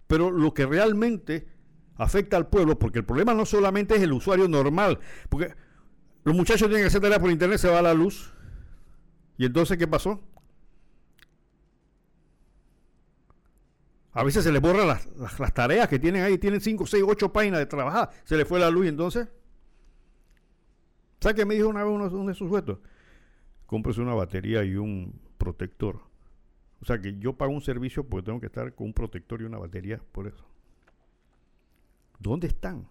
Pero lo que realmente afecta al pueblo, porque el problema no solamente es el usuario normal, porque los muchachos tienen que hacer tareas por internet, se va la luz. ¿Y entonces qué pasó? A veces se les borran las, tareas que tienen ahí, tienen 5, 6, 8 páginas de trabajar, se les fue la luz y entonces... ¿Sabe qué me dijo una vez uno, de sus sujetos? Cómprese una batería y un protector. O sea que yo pago un servicio porque tengo que estar con un protector y una batería por eso. ¿Dónde están?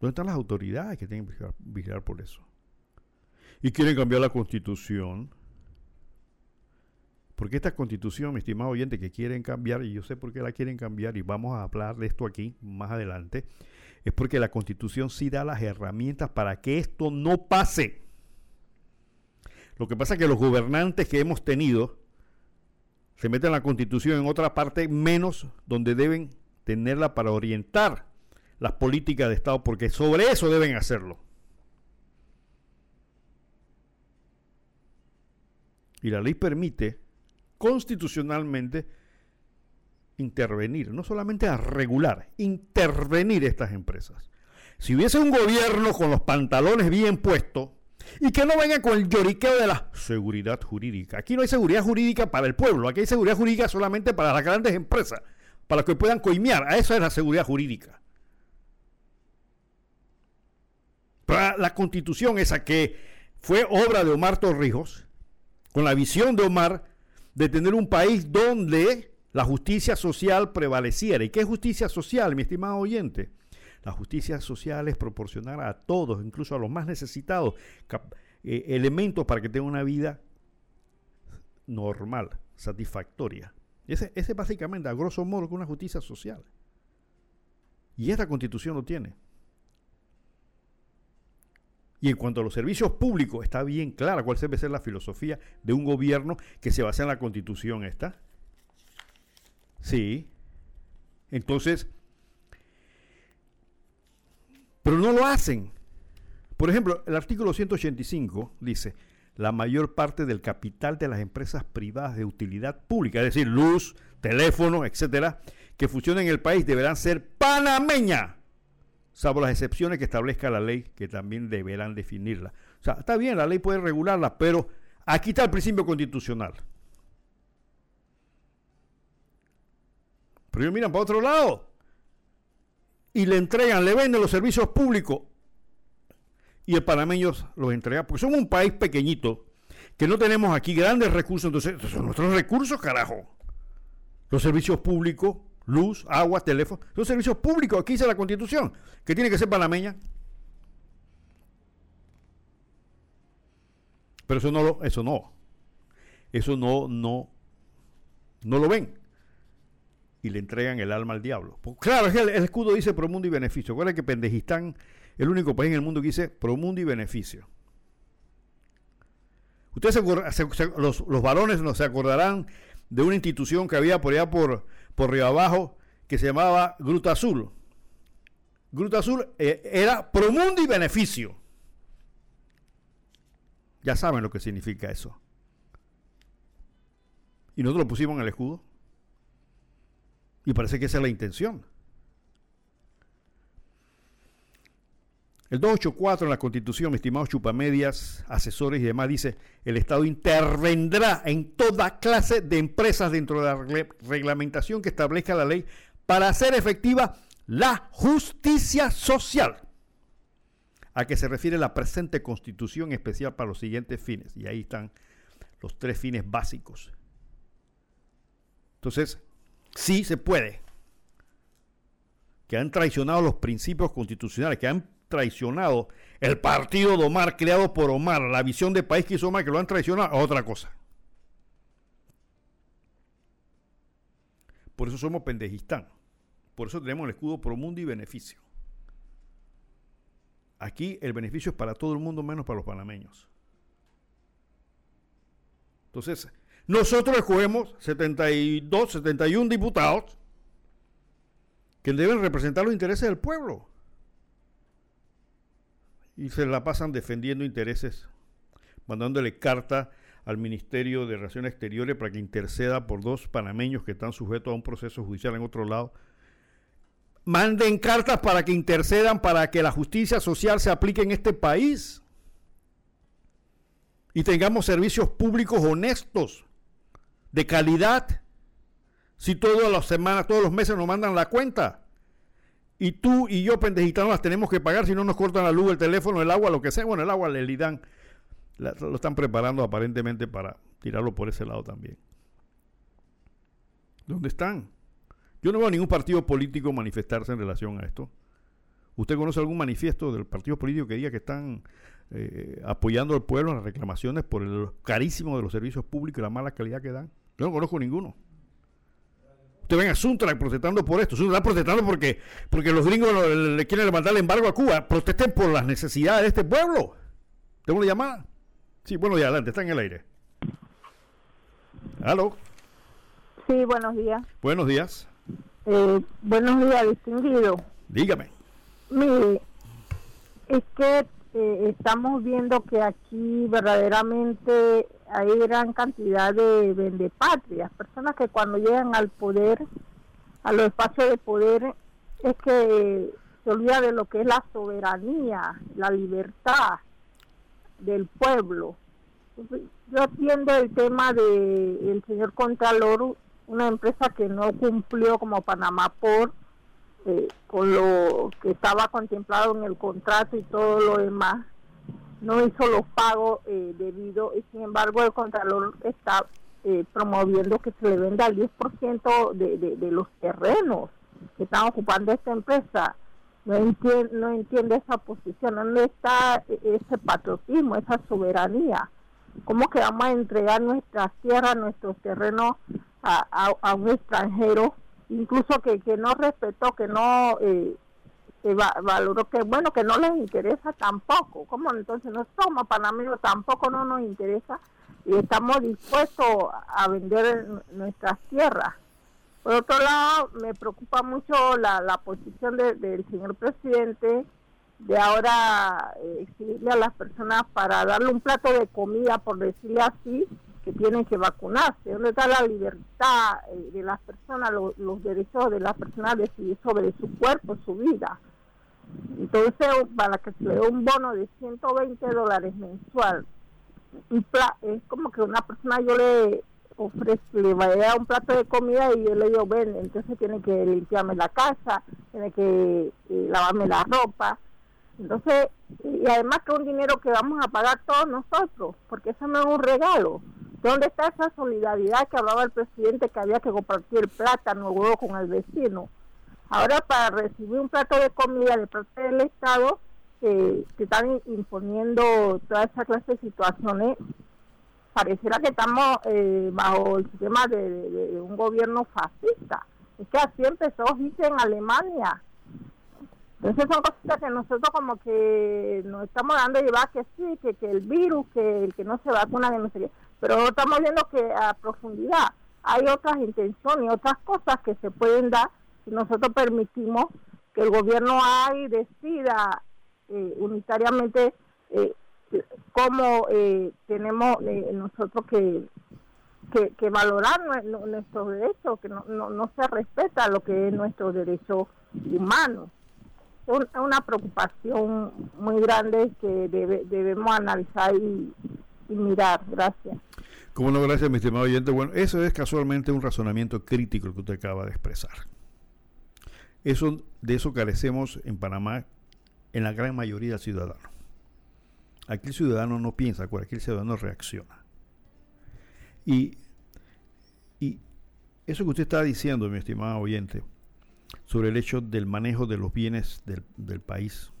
¿Dónde están las autoridades que tienen que vigilar, por eso? Y quieren cambiar la constitución. Porque esta constitución, mi estimado oyente, que quieren cambiar, y yo sé por qué la quieren cambiar, y vamos a hablar de esto aquí más adelante, es porque la constitución sí da las herramientas para que esto no pase. Lo que pasa es que los gobernantes que hemos tenido se meten la constitución en otra parte menos donde deben tenerla para orientar las políticas de Estado, porque sobre eso deben hacerlo. Y la ley permite constitucionalmente intervenir, no solamente a regular, intervenir estas empresas. Si hubiese un gobierno con los pantalones bien puestos y que no venga con el lloriqueo de la seguridad jurídica. Aquí no hay seguridad jurídica para el pueblo, aquí hay seguridad jurídica solamente para las grandes empresas para que puedan coimear. A eso es la seguridad jurídica. Para la constitución esa que fue obra de Omar Torrijos, con la visión de Omar de tener un país donde la justicia social prevaleciera. ¿Y qué es justicia social, mi estimado oyente? La justicia social es proporcionar a todos, incluso a los más necesitados, eh, elementos para que tengan una vida normal, satisfactoria. Ese, ese básicamente, a grosso modo, es una justicia social. Y esta constitución lo tiene. Y en cuanto a los servicios públicos, está bien clara cuál debe ser la filosofía de un gobierno que se basa en la constitución esta. Sí. Entonces, pero no lo hacen. Por ejemplo, el artículo 185 dice, la mayor parte del capital de las empresas privadas de utilidad pública, es decir, luz, teléfono, etcétera, que funcionan en el país deberán ser panameña, salvo las excepciones que establezca la ley, que también deberán definirla. O sea, está bien, la ley puede regularla, pero aquí está el principio constitucional. Pero ellos miran para otro lado y le entregan, le venden los servicios públicos y el panameño los entrega, porque somos un país pequeñito, que no tenemos aquí grandes recursos, entonces son nuestros recursos, carajo. Los servicios públicos, luz, agua, teléfono, son servicios públicos, aquí dice la constitución, que tiene que ser panameña. Pero eso no lo, eso no. Eso no, no, no lo ven. Y le entregan el alma al diablo. Pues claro, el, el escudo dice pro mundo y beneficio. Recuerda que Pendejistán el único país en el mundo que dice promundo y beneficio. Ustedes los, los, varones no se acordarán de una institución que había por allá por, por Río Abajo que se llamaba Gruta Azul. Gruta Azul eh, era promundo y beneficio. Ya saben lo que significa eso. Y nosotros lo pusimos en el escudo. Y parece que esa es la intención. El 284 en la Constitución, estimados chupamedias, asesores y demás, dice, el Estado intervendrá en toda clase de empresas dentro de la reglamentación que establezca la ley para hacer efectiva la justicia social, a que se refiere la presente constitución especial para los siguientes fines. Y ahí están los tres fines básicos. Entonces, sí se puede. Que han traicionado los principios constitucionales, que han traicionado el partido de Omar creado por Omar, la visión de país que hizo Omar, que lo han traicionado, a otra cosa. Por eso somos pendejistán. Por eso tenemos el escudo pro mundo y beneficio. Aquí el beneficio es para todo el mundo menos para los panameños. Entonces, nosotros escogemos 72, 71 diputados que deben representar los intereses del pueblo. Y se la pasan defendiendo intereses, mandándole carta al Ministerio de Relaciones Exteriores para que interceda por dos panameños que están sujetos a un proceso judicial en otro lado. Manden cartas para que intercedan para que la justicia social se aplique en este país y tengamos servicios públicos honestos, de calidad. Si todas las semanas, todos los meses nos mandan la cuenta. Y tú y yo, pendejitanos, las tenemos que pagar si no nos cortan la luz, el teléfono, el agua, lo que sea. Bueno, el agua le dan lo están preparando aparentemente para tirarlo por ese lado también. ¿Dónde están? Yo no veo ningún partido político manifestarse en relación a esto. ¿Usted conoce algún manifiesto del partido político que diga que están eh, apoyando al pueblo en las reclamaciones por el carísimo de los servicios públicos y la mala calidad que dan? Yo no conozco ninguno. Usted ven a Suntra protestando por esto. Suntra protestando porque, porque los gringos le quieren levantar el embargo a Cuba. Protesten por las necesidades de este pueblo. Tengo una llamada. Sí, bueno, ya adelante, está en el aire. ¿Aló? Sí, buenos días. Buenos días. Eh, buenos días, distinguido. Dígame. Mire, es que eh, estamos viendo que aquí verdaderamente hay gran cantidad de vendepatrias, personas que cuando llegan al poder, a los espacios de poder, es que se olvida de lo que es la soberanía, la libertad, del pueblo. Yo atiendo el tema del el señor Contralor, una empresa que no cumplió como Panamá por eh, con lo que estaba contemplado en el contrato y todo lo demás. No hizo los pagos eh, debido, y sin embargo el Contralor está eh, promoviendo que se le venda el 10% de, de, los terrenos que están ocupando esta empresa no entiende, no entiende esa posición, ¿dónde está ese patriotismo, esa soberanía? ¿Cómo que vamos a entregar nuestras tierras, nuestros terrenos a, a, un extranjero, incluso que, que no respetó, que no eh, valoró, que bueno, que no les interesa tampoco? ¿Cómo entonces no somos panameños, tampoco no nos interesa y estamos dispuestos a vender nuestras tierras? Por otro lado, me preocupa mucho la, la posición del señor presidente de ahora eh, exigirle a las personas para darle un plato de comida, por decirle así, que tienen que vacunarse. ¿Dónde está la libertad eh, de las personas, los derechos de las personas de decidir sobre su cuerpo, su vida? Entonces, para que se le dé un bono de 120 dólares mensual, es como que una persona yo le ofrece, le va a un plato de comida y yo le digo, ven, entonces tiene que limpiarme la casa, tiene que eh, lavarme la ropa. Entonces, y además que un dinero que vamos a pagar todos nosotros, porque eso no es un regalo. ¿Dónde está esa solidaridad que hablaba el presidente que había que compartir plátano, huevo con el vecino? Ahora para recibir un plato de comida de parte del Estado, eh, se están imponiendo toda esa clase de situaciones pareciera que estamos eh, bajo el sistema de, un gobierno fascista. Es que así empezó Hitler en Alemania. Entonces son cosas que nosotros como que nos estamos dando llevar que sí, que, que el virus, que el que no se vacuna, que no sé qué. Pero estamos viendo que a profundidad hay otras intenciones, otras cosas que se pueden dar nosotros permitimos que el gobierno ahí decida eh, unitariamente eh, cómo eh, tenemos eh, nosotros que, que, valorar nuestros derechos, que no, no, se respeta lo que es nuestro derecho humano. Es una preocupación muy grande que debemos analizar y, mirar. Gracias. Como no, gracias, mi estimado oyente. Bueno, eso es casualmente un razonamiento crítico que usted acaba de expresar. Eso, de eso carecemos en Panamá en la gran mayoría del ciudadano. Aquí el ciudadano no piensa, el ciudadano reacciona. Y, y eso que usted está diciendo, mi estimado oyente, sobre el hecho del manejo de los bienes del, del país,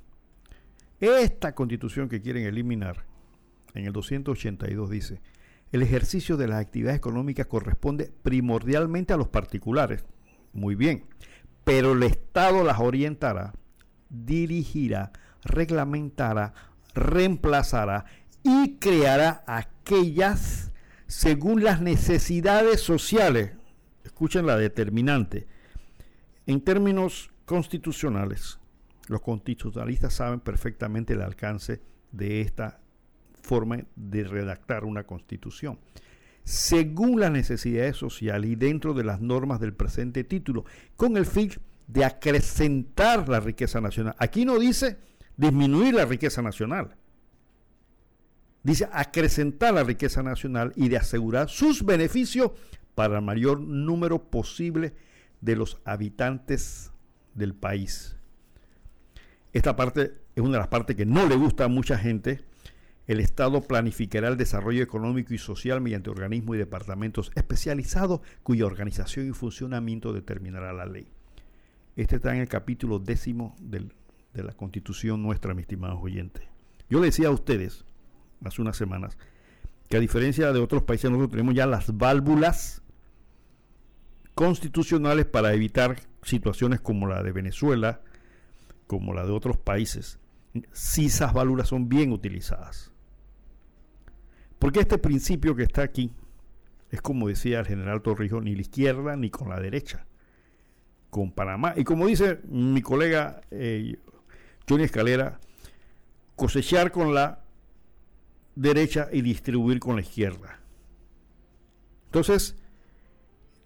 esta constitución que quieren eliminar, en el 282 dice, el ejercicio de las actividades económicas corresponde primordialmente a los particulares. Muy bien, pero el Estado las orientará, dirigirá, reglamentará, reemplazará y creará aquellas según las necesidades sociales. Escuchen la determinante. En términos constitucionales, los constitucionalistas saben perfectamente el alcance de esta forma de redactar una constitución según las necesidades sociales y dentro de las normas del presente título, con el fin de acrecentar la riqueza nacional. Aquí no dice disminuir la riqueza nacional. Dice acrecentar la riqueza nacional y de asegurar sus beneficios para el mayor número posible de los habitantes del país. Esta parte es una de las partes que no le gusta a mucha gente, el Estado planificará el desarrollo económico y social mediante organismos y departamentos especializados cuya organización y funcionamiento determinará la ley. Este está en el capítulo décimo de la Constitución nuestra, mis estimados oyentes. Yo le decía a ustedes hace unas semanas que a diferencia de otros países nosotros tenemos ya las válvulas constitucionales para evitar situaciones como la de Venezuela, como la de otros países, si esas válvulas son bien utilizadas. Porque este principio que está aquí es como decía el general Torrijos, ni la izquierda ni con la derecha. Con Panamá. Y como dice mi colega eh, Johnny Escalera, cosechar con la derecha y distribuir con la izquierda. Entonces,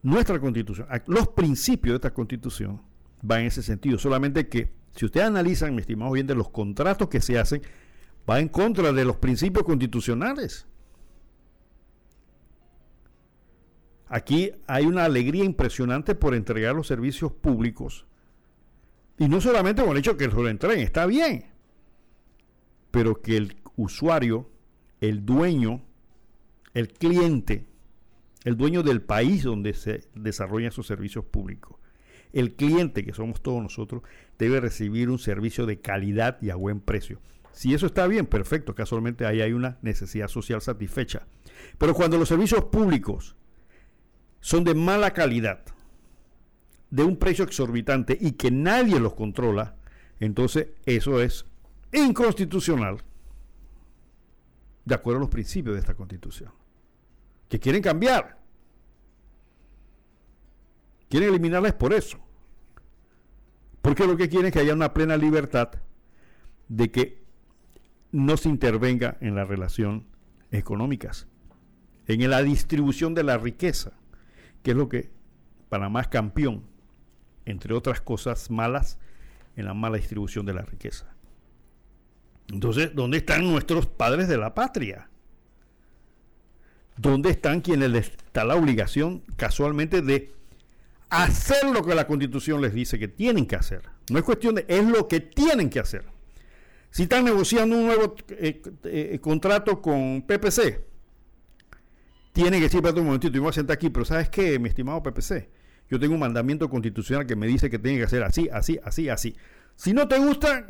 nuestra constitución, los principios de esta constitución van en ese sentido. Solamente que, si ustedes analizan, mi estimado oyente, los contratos que se hacen, va en contra de los principios constitucionales. Aquí hay una alegría impresionante por entregar los servicios públicos. Y no solamente con el hecho que lo entreguen, está bien. Pero que el usuario, el dueño, el cliente, el dueño del país donde se desarrollan esos servicios públicos, el cliente, que somos todos nosotros, debe recibir un servicio de calidad y a buen precio. Si eso está bien, perfecto, casualmente ahí hay una necesidad social satisfecha. Pero cuando los servicios públicos son de mala calidad, de un precio exorbitante y que nadie los controla, entonces eso es inconstitucional, de acuerdo a los principios de esta constitución, que quieren cambiar. Quieren eliminarlas por eso. Porque lo que quieren es que haya una plena libertad de que no se intervenga en las relaciones económicas, en la distribución de la riqueza que es lo que Panamá es campeón, entre otras cosas malas, en la mala distribución de la riqueza. Entonces, ¿dónde están nuestros padres de la patria? ¿Dónde están quienes les está la obligación casualmente de hacer lo que la constitución les dice que tienen que hacer? No es cuestión de, es lo que tienen que hacer. Si están negociando un nuevo eh, eh, contrato con PPC, tiene que decir, para un momentito, yo me voy a sentar aquí, pero ¿sabes qué, mi estimado PPC? Yo tengo un mandamiento constitucional que me dice que tiene que hacer así, así, así, así. Si no te gusta,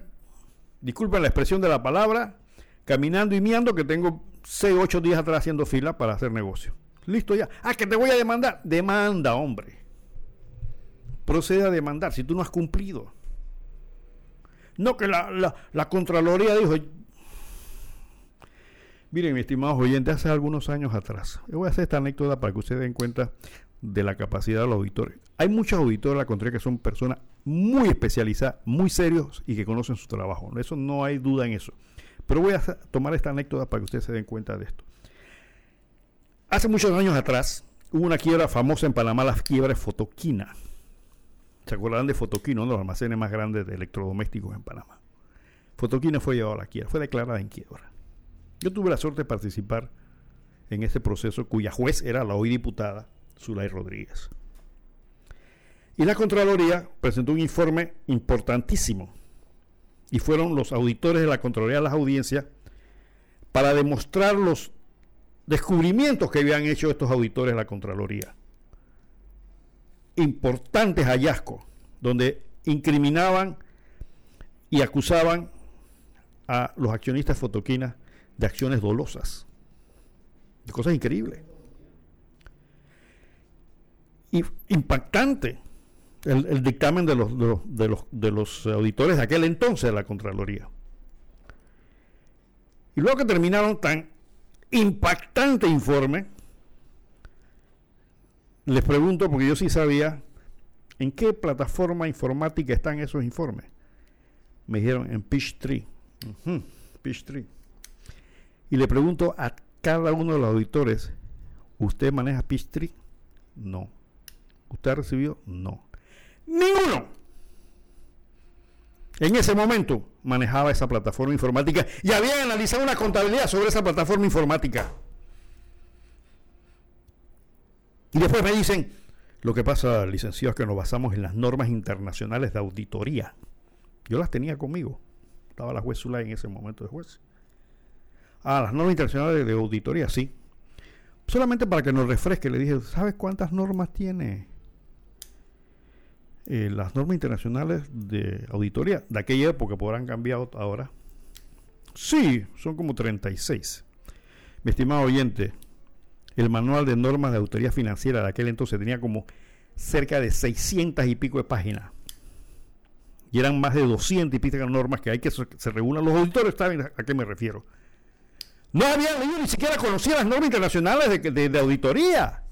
disculpen la expresión de la palabra, caminando y miando que tengo 6, 8 días atrás haciendo fila para hacer negocio. Listo ya. Ah, que te voy a demandar. Demanda, hombre. Procede a demandar si tú no has cumplido. No que la, la, la Contraloría dijo, Miren, mi estimados oyentes, hace algunos años atrás, yo voy a hacer esta anécdota para que ustedes den cuenta de la capacidad de los auditores. Hay muchos auditores de la contraria que son personas muy especializadas, muy serios y que conocen su trabajo. Eso no hay duda en eso. Pero voy a tomar esta anécdota para que ustedes se den cuenta de esto. Hace muchos años atrás hubo una quiebra famosa en Panamá, la quiebra de Fotoquina. ¿Se acordarán de Fotoquina, uno de los almacenes más grandes de electrodomésticos en Panamá? Fotoquina fue llevada a la quiebra, fue declarada en quiebra. Yo tuve la suerte de participar en este proceso cuya juez era la hoy diputada Zulay Rodríguez. Y la Contraloría presentó un informe importantísimo. Y fueron los auditores de la Contraloría a las audiencias para demostrar los descubrimientos que habían hecho estos auditores de la Contraloría. Importantes hallazgos, donde incriminaban y acusaban a los accionistas fotoquinas de acciones dolosas, de cosas increíbles. Y impactante el, dictamen de los, de, los, de los auditores de aquel entonces de la Contraloría. Y luego que terminaron tan impactante informe, les pregunto, porque yo sí sabía, ¿en qué plataforma informática están esos informes? Me dijeron en Peachtree. Peachtree. Y le pregunto a cada uno de los auditores, ¿usted maneja Peachtree? No. ¿Usted ha recibido? No. Ninguno. En ese momento manejaba esa plataforma informática y había analizado una contabilidad sobre esa plataforma informática. Y después me dicen, lo que pasa, licenciado, es que nos basamos en las normas internacionales de auditoría. Yo las tenía conmigo. Estaba la juez Zulay en ese momento de juez. Ah, las normas internacionales de auditoría, sí. Solamente para que nos refresque, le dije, ¿sabes cuántas normas tiene eh, las normas internacionales de auditoría? De aquella época, podrán cambiado ahora. Sí, son como 36. Mi estimado oyente, el manual de normas de auditoría financiera de aquel entonces tenía como cerca de 600 y pico de páginas y eran más de 200 y pico normas que hay que se, reúnan los auditores, ¿saben a qué me refiero? No habían leído, ni siquiera conocían las normas internacionales de, auditoría.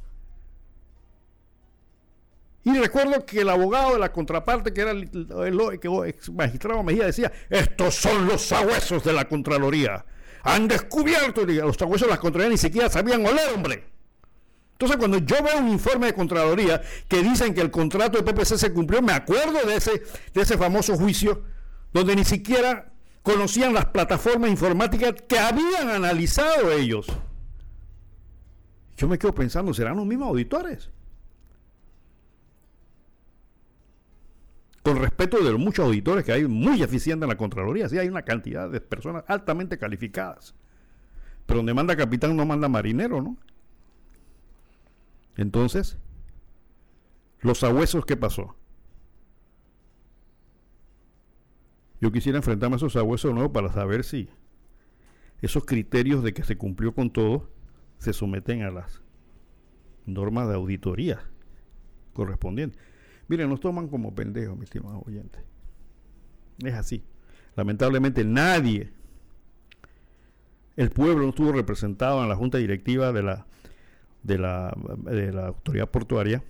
Y recuerdo que el abogado de la contraparte, que era el, magistrado Mejía, decía, estos son los sabuesos de la Contraloría. Han descubierto, los sabuesos de la Contraloría ni siquiera sabían oler, hombre. Entonces, cuando yo veo un informe de Contraloría que dicen que el contrato de PPC se cumplió, me acuerdo de ese, de ese famoso juicio donde ni siquiera conocían las plataformas informáticas que habían analizado ellos. Yo me quedo pensando, ¿serán los mismos auditores? Con respeto de los muchos auditores que hay muy eficientes en la Contraloría, sí hay una cantidad de personas altamente calificadas. Pero donde manda capitán no manda marinero, ¿no? Entonces, los sabuesos, ¿qué pasó? Yo quisiera enfrentarme a esos sabuesos nuevos para saber si esos criterios de que se cumplió con todo se someten a las normas de auditoría correspondientes. Miren, nos toman como pendejos, mis estimados oyentes. Es así. Lamentablemente nadie, el pueblo no estuvo representado en la junta directiva de la de la, de la autoridad portuaria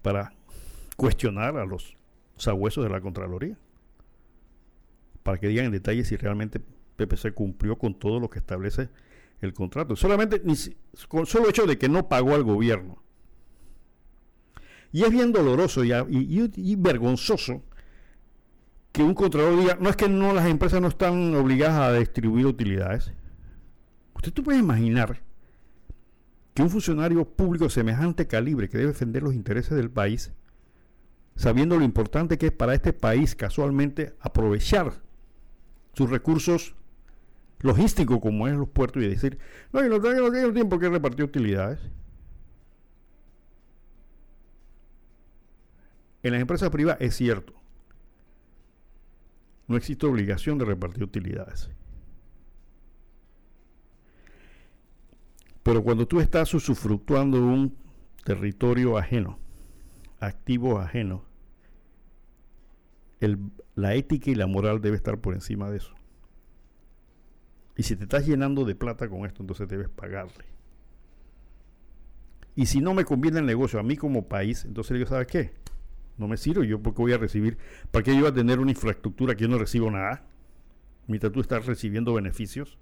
para cuestionar a los sabuesos de la Contraloría, para que digan en detalle si realmente PPC cumplió con todo lo que establece el contrato. Solamente con solo hecho de que no pagó al gobierno. Y es bien doloroso y, vergonzoso que un contralor diga, no es que no las empresas no están obligadas a distribuir utilidades. Usted tú puede imaginar que un funcionario público semejante calibre que debe defender los intereses del país, sabiendo lo importante que es para este país casualmente aprovechar sus recursos logísticos como es los puertos y decir, no, yo no tengo, tiempo que repartir utilidades. En las empresas privadas es cierto, no existe obligación de repartir utilidades. Pero cuando tú estás usufructuando un territorio ajeno, activo la ética y la moral debe estar por encima de eso. Y si te estás llenando de plata con esto, entonces debes pagarle. Y si no me conviene el negocio a mí como país, entonces digo, ¿sabes qué? No me sirve yo porque voy a recibir. ¿Para qué yo voy a tener una infraestructura que yo no recibo nada? Mientras tú estás recibiendo beneficios.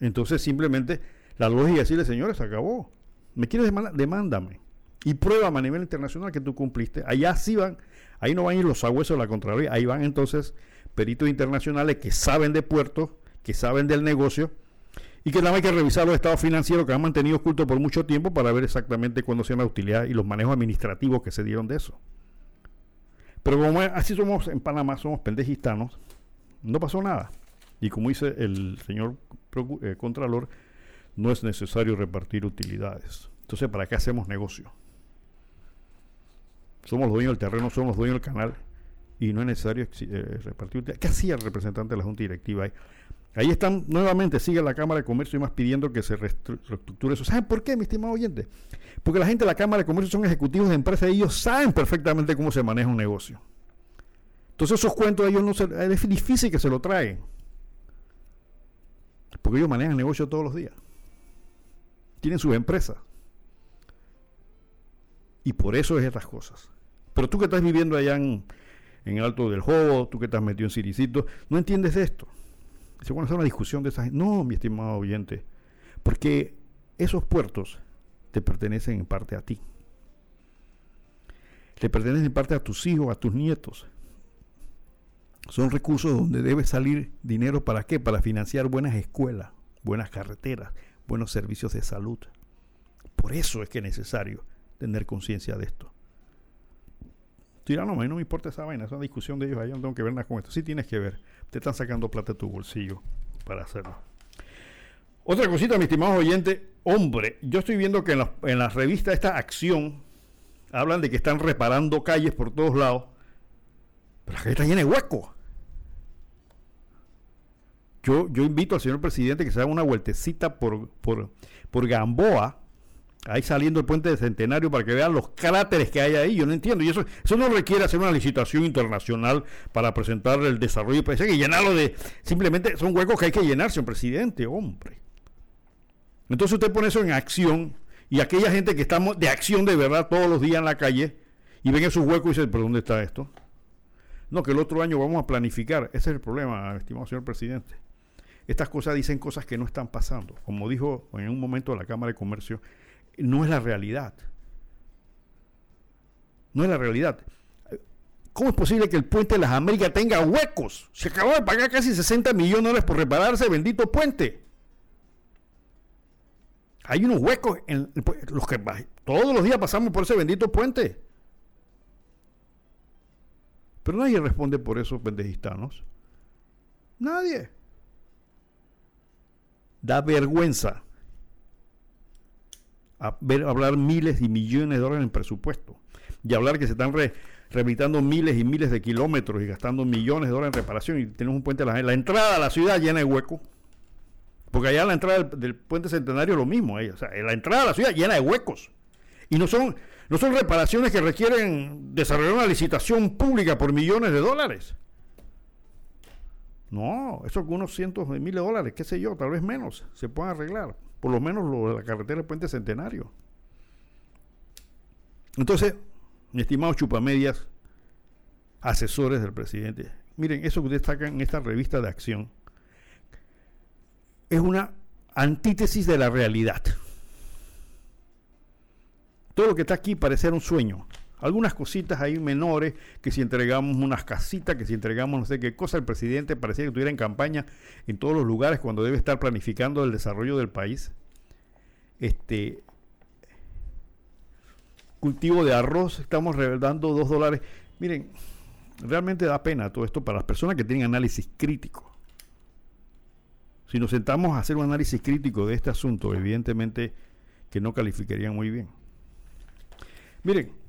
Entonces simplemente la lógica es decirle, señores, se acabó. ¿Me quieres demandar? Demándame. Y pruébame a nivel internacional que tú cumpliste. Allá sí van, ahí no van a ir los sabuesos de la Contraloría, ahí van entonces peritos internacionales que saben de puertos, que saben del negocio y que más hay que revisar los estados financieros que han mantenido ocultos por mucho tiempo para ver exactamente cuándo sean la utilidad y los manejos administrativos que se dieron de eso. Pero como así somos en Panamá, somos pendejistanos, no pasó nada. Y como dice el señor eh, Contralor, no es necesario repartir utilidades. Entonces, ¿para qué hacemos negocio? Somos los dueños del terreno, somos los dueños del canal y no es necesario eh, repartir. ¿Qué hacía el representante de la Junta Directiva ahí? Ahí están nuevamente, sigue la Cámara de Comercio y más pidiendo que se reestructure eso. ¿Saben por qué, mi estimado oyente? Porque la gente de la Cámara de Comercio son ejecutivos de empresas y ellos saben perfectamente cómo se maneja un negocio. Entonces esos cuentos ellos no se, es difícil que se lo traen. Porque ellos manejan negocio todos los días. Tienen sus empresas. Y por eso es estas cosas. Pero tú que estás viviendo allá en, en Alto del Jobo, tú que estás metido en Siricito, no entiendes esto se van a hacer una discusión de esas. No, mi estimado oyente, porque esos puertos te pertenecen en parte a ti. Le pertenecen en parte a tus hijos, a tus nietos. Son recursos donde debe salir dinero para qué? Para financiar buenas escuelas, buenas carreteras, buenos servicios de salud. Por eso es que es necesario tener conciencia de esto. Tirano, a mí no me importa esa vaina, es una discusión de ellos, ahí no tengo que ver nada con esto. Sí tienes que ver te están sacando plata de tu bolsillo para hacerlo. Otra cosita, mi estimado oyente, hombre, yo estoy viendo que en la, en la revista esta acción hablan de que están reparando calles por todos lados, pero la calle está llena de huecos. Yo, yo invito al señor presidente que se haga una vueltecita por, por, por Gamboa ahí saliendo el puente de Centenario para que vean los cráteres que hay ahí. Yo no entiendo. Y eso, eso no requiere hacer una licitación internacional para presentar el desarrollo. Parece que llenarlo de. Simplemente son huecos que hay que llenarse, un presidente, hombre. Entonces usted pone eso en acción y aquella gente que estamos de acción de verdad todos los días en la calle y ven esos huecos y dicen, ¿pero dónde está esto? No, que el otro año vamos a planificar. Ese es el problema, estimado señor presidente. Estas cosas dicen cosas que no están pasando. Como dijo en un momento la Cámara de Comercio, no es la realidad. No es la realidad. ¿Cómo es posible que el puente de las Américas tenga huecos? Se acabó de pagar casi 60 millones de dólares por repararse bendito puente. Hay unos huecos en los que todos los días pasamos por ese bendito puente. Pero nadie responde por esos pendejistanos. Nadie. Da vergüenza hablar miles y millones de dólares en presupuesto y hablar que se están re, miles y miles de kilómetros y gastando millones de dólares en reparación y tenemos un puente, la, la entrada a la ciudad llena de hueco. Porque allá la entrada del, puente centenario lo mismo, eh, o sea, la entrada a la ciudad llena de huecos. Y no son, no son reparaciones que requieren desarrollar una licitación pública por millones de dólares. No, eso con unos cientos de miles de dólares, qué sé yo, tal vez menos, se pueden arreglar por lo menos lo la carretera del Puente Centenario. Entonces, mi estimado Chupamedias, asesores del presidente, miren, eso que ustedes sacan en esta revista de acción es una antítesis de la realidad. Todo lo que está aquí parece un sueño. Algunas cositas ahí menores, que si entregamos unas casitas, que si entregamos no sé qué cosa, el presidente parecía que estuviera en campaña en todos los lugares cuando debe estar planificando el desarrollo del país. Este cultivo de arroz, estamos dando dos dólares. Miren, realmente da pena todo esto para las personas que tienen análisis crítico. Si nos sentamos a hacer un análisis crítico de este asunto, evidentemente que no calificarían muy bien. Miren,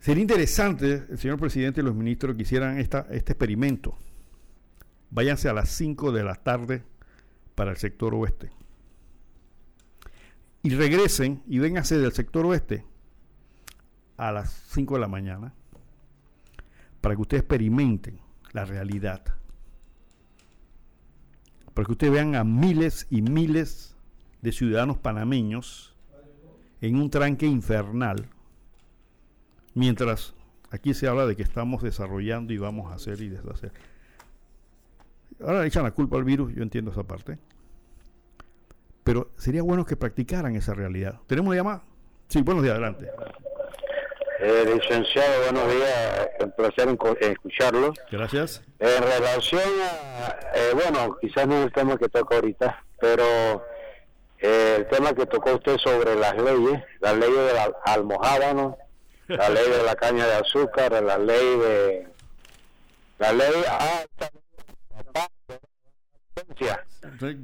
Sería interesante, el señor presidente y los ministros que hicieran esta, este experimento. Váyanse a las 5 de la tarde para el sector oeste. Y regresen y vénganse del sector oeste a las 5 de la mañana para que ustedes experimenten la realidad. Para que ustedes vean a miles y miles de ciudadanos panameños en un tranque infernal Mientras aquí se habla de que estamos desarrollando y vamos a hacer y deshacer. Ahora le echan la culpa al virus, yo entiendo esa parte. Pero sería bueno que practicaran esa realidad. ¿Tenemos una llamada? Sí, buenos días, adelante. Eh, licenciado, buenos días. Un placer escucharlo. Gracias. En relación a, eh, bueno, quizás no es el tema que toca ahorita, pero eh, el tema que tocó usted sobre las leyes, la ley del al- almohábano, la ley de la caña de azúcar, la ley de... La ley... Ah,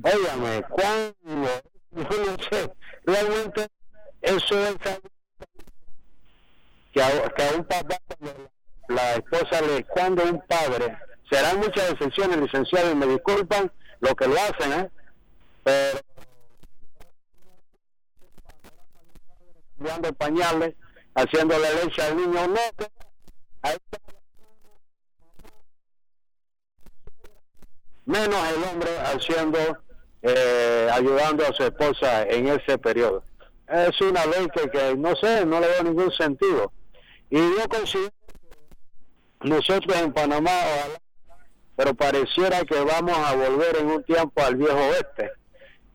Óigame, ¿cuándo? Yo no sé, realmente eso es que a, que a un papá, cuando la esposa le, cuando un padre, serán muchas excepciones, licenciado, y me disculpan lo que lo hacen, ¿eh? Pero cambiando pañales, haciéndole leche al niño, no, está. menos el hombre haciendo, eh, ayudando a su esposa en ese periodo. Es una ley que, que no sé, no le veo ningún sentido. Y yo considero nosotros en Panamá, pero pareciera que vamos a volver en un tiempo al viejo oeste.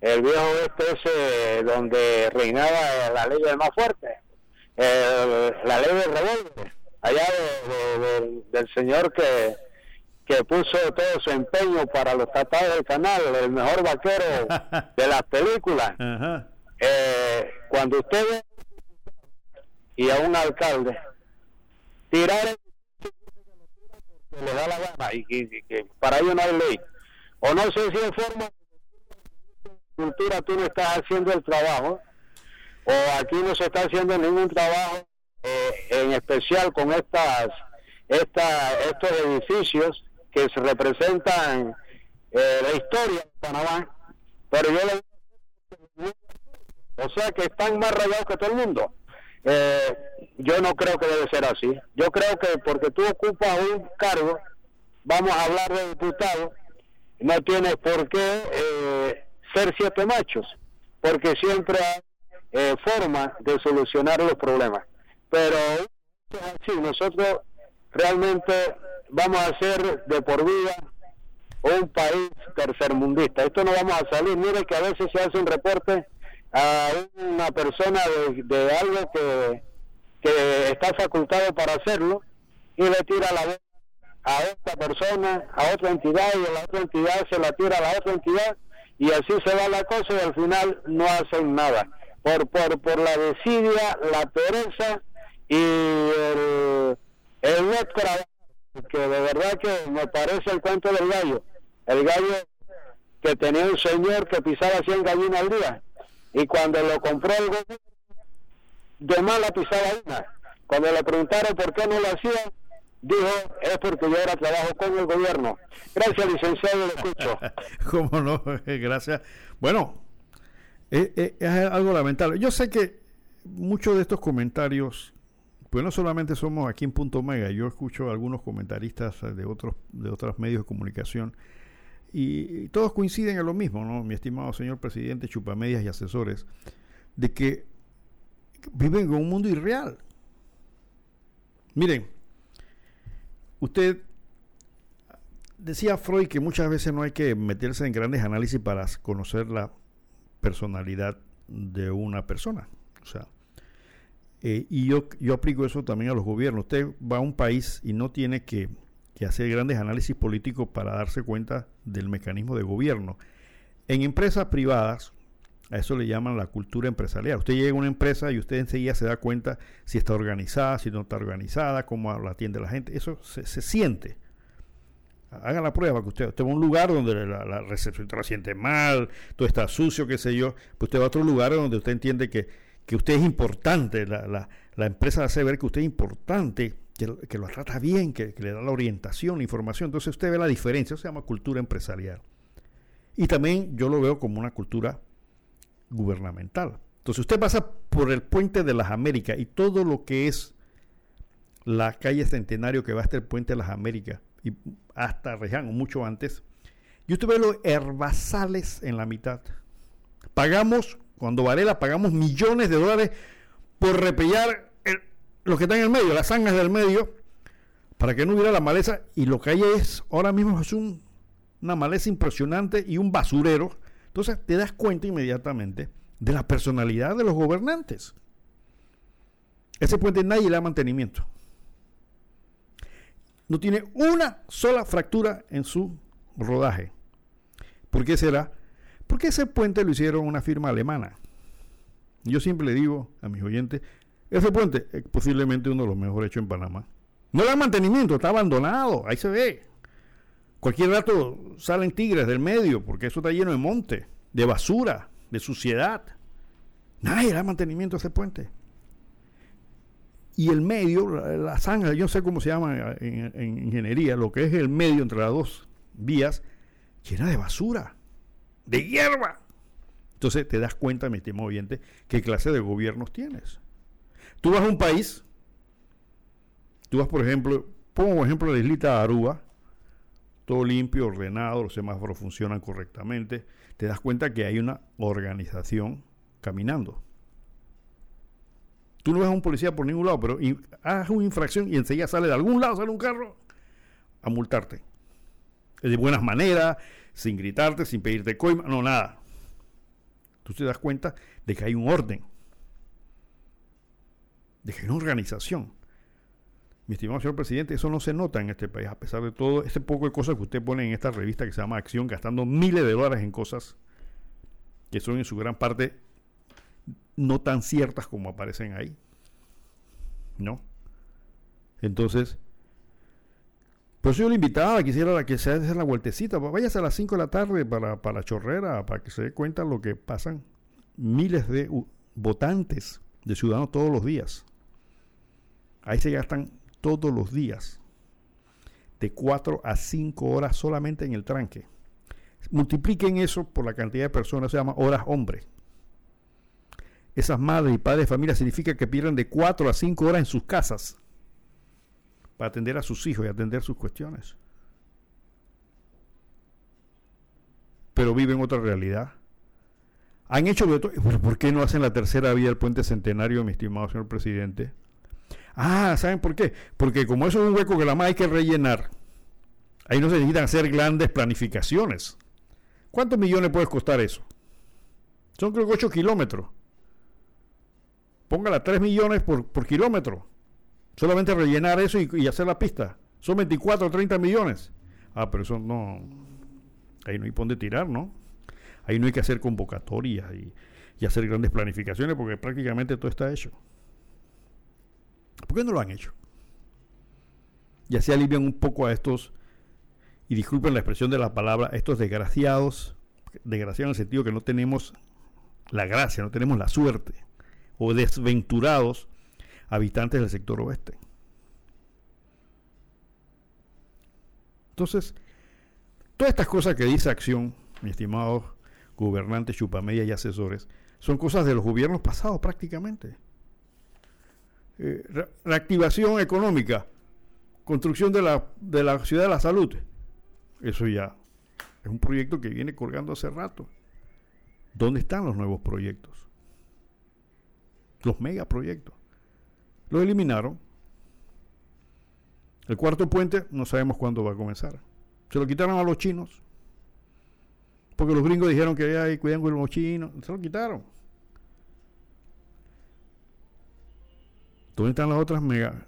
El viejo oeste ese donde reinaba la ley del más fuerte, el- la ley del revólver, allá de- de- de- del señor que, que puso todo su empeño para los tratados del canal, el mejor vaquero <laughs> de las películas. Eh, cuando usted ve y a un alcalde tirar el que le da la gana y que, y que para ello no hay ley, o no sé si en forma de cultura tú no estás haciendo el trabajo, o aquí no se está haciendo ningún trabajo eh, en especial con estas esta, estos edificios que se representan eh, la historia de Panamá, pero yo le o sea que están más rayados que todo el mundo. Eh, yo no creo que debe ser así. Yo creo que porque tú ocupas un cargo, vamos a hablar de diputado, no tienes por qué eh, ser siete machos, porque siempre hay eh, forma de solucionar los problemas. Pero así, nosotros realmente vamos a ser de por vida un país tercermundista. Esto no vamos a salir. Mire que a veces se hace un reporte a una persona de, de algo que, que está facultado para hacerlo y le tira la voz a otra persona, a otra entidad y a la otra entidad se la tira a la otra entidad y así se va la cosa y al final no hacen nada. Por, por, por la desidia, la pereza y el, el que de verdad que me parece el cuento del gallo. El gallo que tenía un señor que pisaba 100 gallinas al día y cuando lo compró el gobierno, de mala pisaba una. Cuando le preguntaron por qué no lo hacía, dijo, es porque yo ahora trabajo con el gobierno. Gracias, licenciado, lo escucho. <laughs> ¿Cómo no? <laughs> Gracias. Bueno, es, es- es algo lamentable. Yo sé que muchos de estos comentarios, pues no solamente somos aquí en Punto Mega, yo escucho a algunos comentaristas de otros, de otros medios de comunicación y, y todos coinciden en lo mismo, ¿no? Mi estimado señor presidente, chupamedias y asesores, de que viven en un mundo irreal. Miren, usted decía Freud que muchas veces no hay que meterse en grandes análisis para conocer la personalidad de una persona. O sea, eh, y yo, yo aplico eso también a los gobiernos. Usted va a un país y no tiene que, que hacer grandes análisis políticos para darse cuenta del mecanismo de gobierno. En empresas privadas, a eso le llaman la cultura empresarial. Usted llega a una empresa y usted enseguida se da cuenta si está organizada, si no está organizada, cómo la atiende la gente. Eso se, se siente. Haga la prueba, que usted, usted va a un lugar donde la, la recepción lo siente mal, todo está sucio, qué sé yo, pues usted va a otro lugar donde usted entiende que, que usted es importante, la, la, la empresa hace ver que usted es importante, que, que lo trata bien, que, que le da la orientación, la información, entonces usted ve la diferencia, eso se llama cultura empresarial. Y también yo lo veo como una cultura gubernamental. Entonces usted pasa por el puente de las Américas y todo lo que es la calle Centenario que va hasta el puente de las Américas y hasta Reján mucho antes, y usted ve los herbazales en la mitad. Pagamos, cuando Varela pagamos millones de dólares por repellar el- lo que está en el medio, las zanjas del medio, para que no hubiera la maleza, y lo que hay es, ahora mismo es un- una maleza impresionante y un basurero. Entonces te das cuenta inmediatamente de la personalidad de los gobernantes. Ese puente nadie le da mantenimiento. No tiene una sola fractura en su rodaje. ¿Por qué será? Porque ese puente lo hicieron una firma alemana. Yo siempre le digo a mis oyentes, ese puente es posiblemente uno de los mejores hechos en Panamá. No da mantenimiento, está abandonado, ahí se ve. Cualquier rato salen tigres del medio, porque eso está lleno de monte, de basura, de suciedad. Nadie da mantenimiento a ese puente. Y el medio, la, zanja, yo no sé cómo se llama en, en, ingeniería, lo que es el medio entre las dos vías, llena de basura, de hierba. Entonces te das cuenta, mi estimado oyente, qué clase de gobiernos tienes. Tú vas a un país, tú vas, por ejemplo, pongo ejemplo la islita de Aruba, todo limpio, ordenado, los semáforos funcionan correctamente, te das cuenta que hay una organización caminando. Tú no ves a un policía por ningún lado, pero haces una infracción y enseguida sale de algún lado, sale un carro a multarte. De buenas maneras, sin gritarte, sin pedirte coima, no, nada. Tú te das cuenta de que hay un orden, de que hay una organización. Mi estimado señor presidente, eso no se nota en este país, a pesar de todo ese poco de cosas que usted pone en esta revista que se llama Acción, gastando miles de dólares en cosas que son en su gran parte no tan ciertas como aparecen ahí. ¿No? Entonces, por eso yo le invitaba, quisiera que se haga la vueltecita, váyase a las 5 de la tarde para, para Chorrera, para que se dé cuenta lo que pasan miles de votantes, de ciudadanos todos los días. Ahí se gastan todos los días, de 4 a 5 horas solamente en el tranque. Multipliquen eso por la cantidad de personas, se llama horas hombre. Esas madres y padres de familia significa que pierden de 4 a 5 horas en sus casas para atender a sus hijos y atender sus cuestiones. Pero viven otra realidad. Han hecho de todo. ¿Por qué no hacen la tercera vía del puente centenario, mi estimado señor presidente? Ah, ¿saben por qué? Porque como eso es un hueco que la más hay que rellenar, ahí no se necesitan hacer grandes planificaciones. ¿Cuántos millones puede costar eso? Son creo que 8 kilómetros. Póngala 3 millones por, por kilómetro. Solamente rellenar eso y, hacer la pista. Son 24 o 30 millones. Ah, pero eso no. Ahí no hay por dónde tirar, ¿no? Ahí no hay que hacer convocatorias y, y hacer grandes planificaciones porque prácticamente todo está hecho. ¿Por qué no lo han hecho? Y así alivian un poco a estos, y disculpen la expresión de la palabra, estos desgraciados, desgraciados en el sentido que no tenemos la gracia, no tenemos la suerte, o desventurados habitantes del sector oeste. Entonces, todas estas cosas que dice Acción, mi estimado gobernante chupamedia y asesores, son cosas de los gobiernos pasados prácticamente. Eh, reactivación económica, construcción de la, de la ciudad de la salud, eso ya es un proyecto que viene colgando hace rato. ¿Dónde están los nuevos proyectos? Los megaproyectos. Lo eliminaron. El cuarto puente no sabemos cuándo va a comenzar. Se lo quitaron a los chinos. Porque los gringos dijeron que hay cuidado con los chinos. Se lo quitaron. ¿Dónde están las otras mega,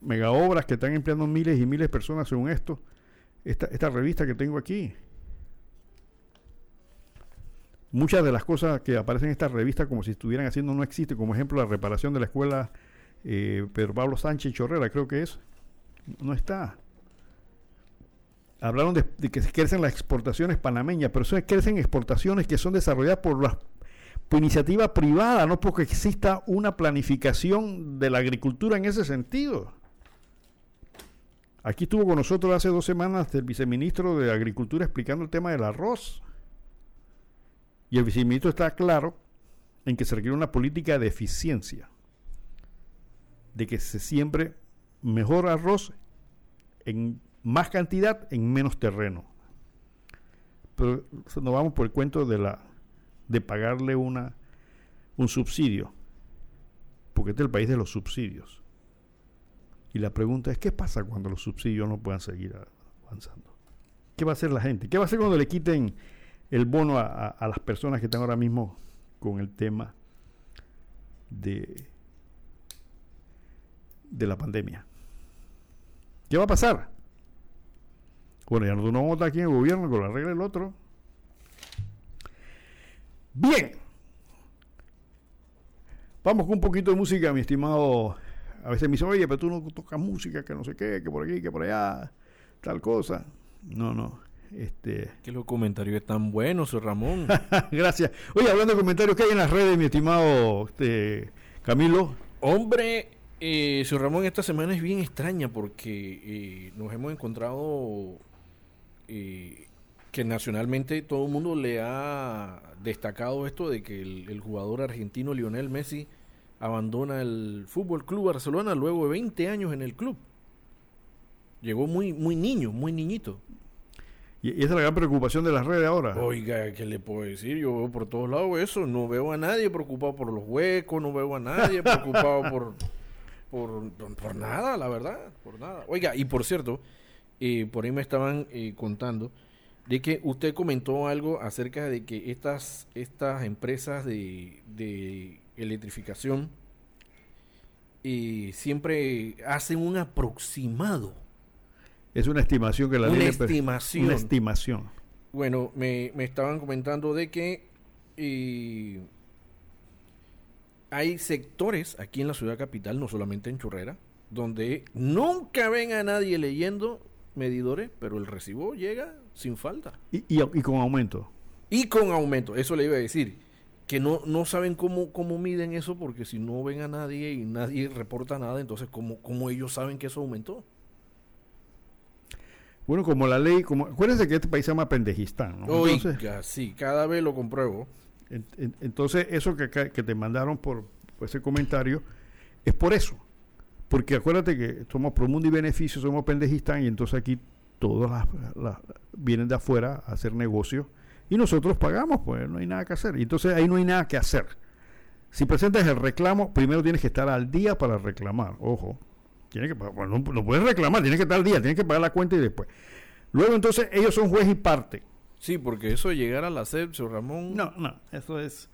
mega obras que están empleando miles y miles de personas según esto? Esta, esta revista que tengo aquí. Muchas de las cosas que aparecen en esta revista como si estuvieran haciendo no existen, como ejemplo la reparación de la escuela eh, Pedro Pablo Sánchez Chorrera, creo que es, no está. Hablaron de, que se crecen las exportaciones panameñas, pero eso crecen exportaciones que son desarrolladas por la iniciativa privada, no porque exista una planificación de la agricultura en ese sentido. Aquí estuvo con nosotros hace dos semanas el viceministro de Agricultura explicando el tema del arroz. Y el viceministro está claro en que se requiere una política de eficiencia de que se siembre mejor arroz en más cantidad, en menos terreno. Pero nos vamos por el cuento de la de pagarle una un subsidio, porque este es el país de los subsidios. Y la pregunta es, ¿qué pasa cuando los subsidios no puedan seguir avanzando? ¿Qué va a hacer la gente? ¿Qué va a hacer cuando le quiten el bono a, las personas que están ahora mismo con el tema de la pandemia. ¿Qué va a pasar? Bueno, ya no vamos a estar aquí en el gobierno con la regla del otro. Bien. Vamos con un poquito de música, mi estimado. A veces me dicen, oye, pero tú no tocas música, que no sé qué, que por aquí, que por allá, tal cosa. No, no. Este... Que los comentarios están buenos, Ramón. <laughs> Gracias. Oye, hablando de comentarios, ¿qué hay en las redes, mi estimado este, Camilo? Hombre, eh, Sir Ramón, esta semana es bien extraña porque eh, nos hemos encontrado eh, que nacionalmente todo el mundo le ha destacado esto de que el, el, jugador argentino Lionel Messi abandona el Fútbol Club Barcelona luego de 20 años en el club. Llegó muy, muy niño, muy niñito. Y esa es la gran preocupación de las redes ahora. Oiga, ¿qué le puedo decir? Yo veo por todos lados eso. No veo a nadie preocupado por los huecos, no veo a nadie preocupado por, <laughs> por, por, nada, la verdad, por nada. Oiga, y por cierto, eh, por ahí me estaban eh, contando de que usted comentó algo acerca de que estas, estas empresas de, de electrificación eh, siempre hacen un aproximado es una estimación que la una ley estimación. Una estimación. Bueno, me, me estaban comentando de que eh, hay sectores aquí en la ciudad capital, no solamente en Churrera, donde nunca ven a nadie leyendo medidores, pero el recibo llega sin falta. Y, y, y con aumento. Y con aumento, eso le iba a decir. Que no, no saben cómo, cómo miden eso, porque si no ven a nadie y nadie reporta nada, entonces ¿cómo, cómo ellos saben que eso aumentó? Bueno, como la ley, como acuérdense que este país se llama Pendejistán, ¿no? Entonces, Oiga, sí, cada vez lo compruebo. En, en, entonces, eso que, que, te mandaron por, por, ese comentario es por eso. Porque acuérdate que somos Promundo y Beneficio, somos Pendejistán, y entonces aquí todos las, las, vienen de afuera a hacer negocios y nosotros pagamos, pues no hay nada que hacer. Y entonces ahí no hay nada que hacer. Si presentas el reclamo, primero tienes que estar al día para reclamar, ojo. Tiene que, bueno, no, no, puedes reclamar, tienes que estar al día, tienes que pagar la cuenta y después. Luego entonces ellos son juez y parte. Sí, porque eso de llegar a la SEP, señor Ramón. No, no, eso es,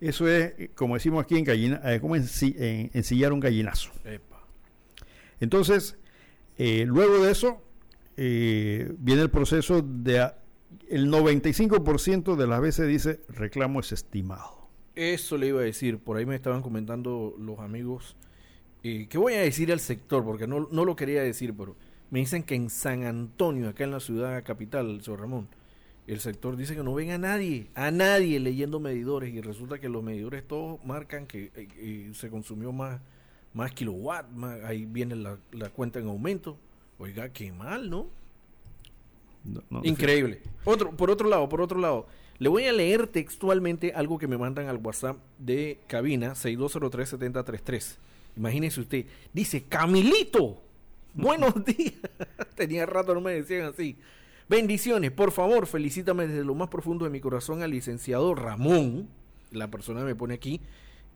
eso es, como decimos aquí en gallina, eh, como en, en, ensillar un gallinazo. Epa. Entonces, eh, luego de eso, eh, viene el proceso de el 95% de las veces dice reclamo es estimado. Eso le iba a decir, por ahí me estaban comentando los amigos eh, que voy a decir el sector, porque no, no lo quería decir, pero me dicen que en San Antonio, acá en la ciudad capital, señor Ramón, el sector dice que no ven a nadie, a nadie leyendo medidores y resulta que los medidores todos marcan que eh, eh, se consumió más, más kilowatt, más, ahí viene la, la, cuenta en aumento. Oiga, qué mal, ¿no? no, no Increíble. Otro, por otro lado, por otro lado, le voy a leer textualmente algo que me mandan al WhatsApp de cabina 6203-7033. Imagínese usted, dice, Camilito, buenos <laughs> días. Tenía rato no me decían así. Bendiciones, por favor, felicítame desde lo más profundo de mi corazón al licenciado Ramón, la persona me pone aquí,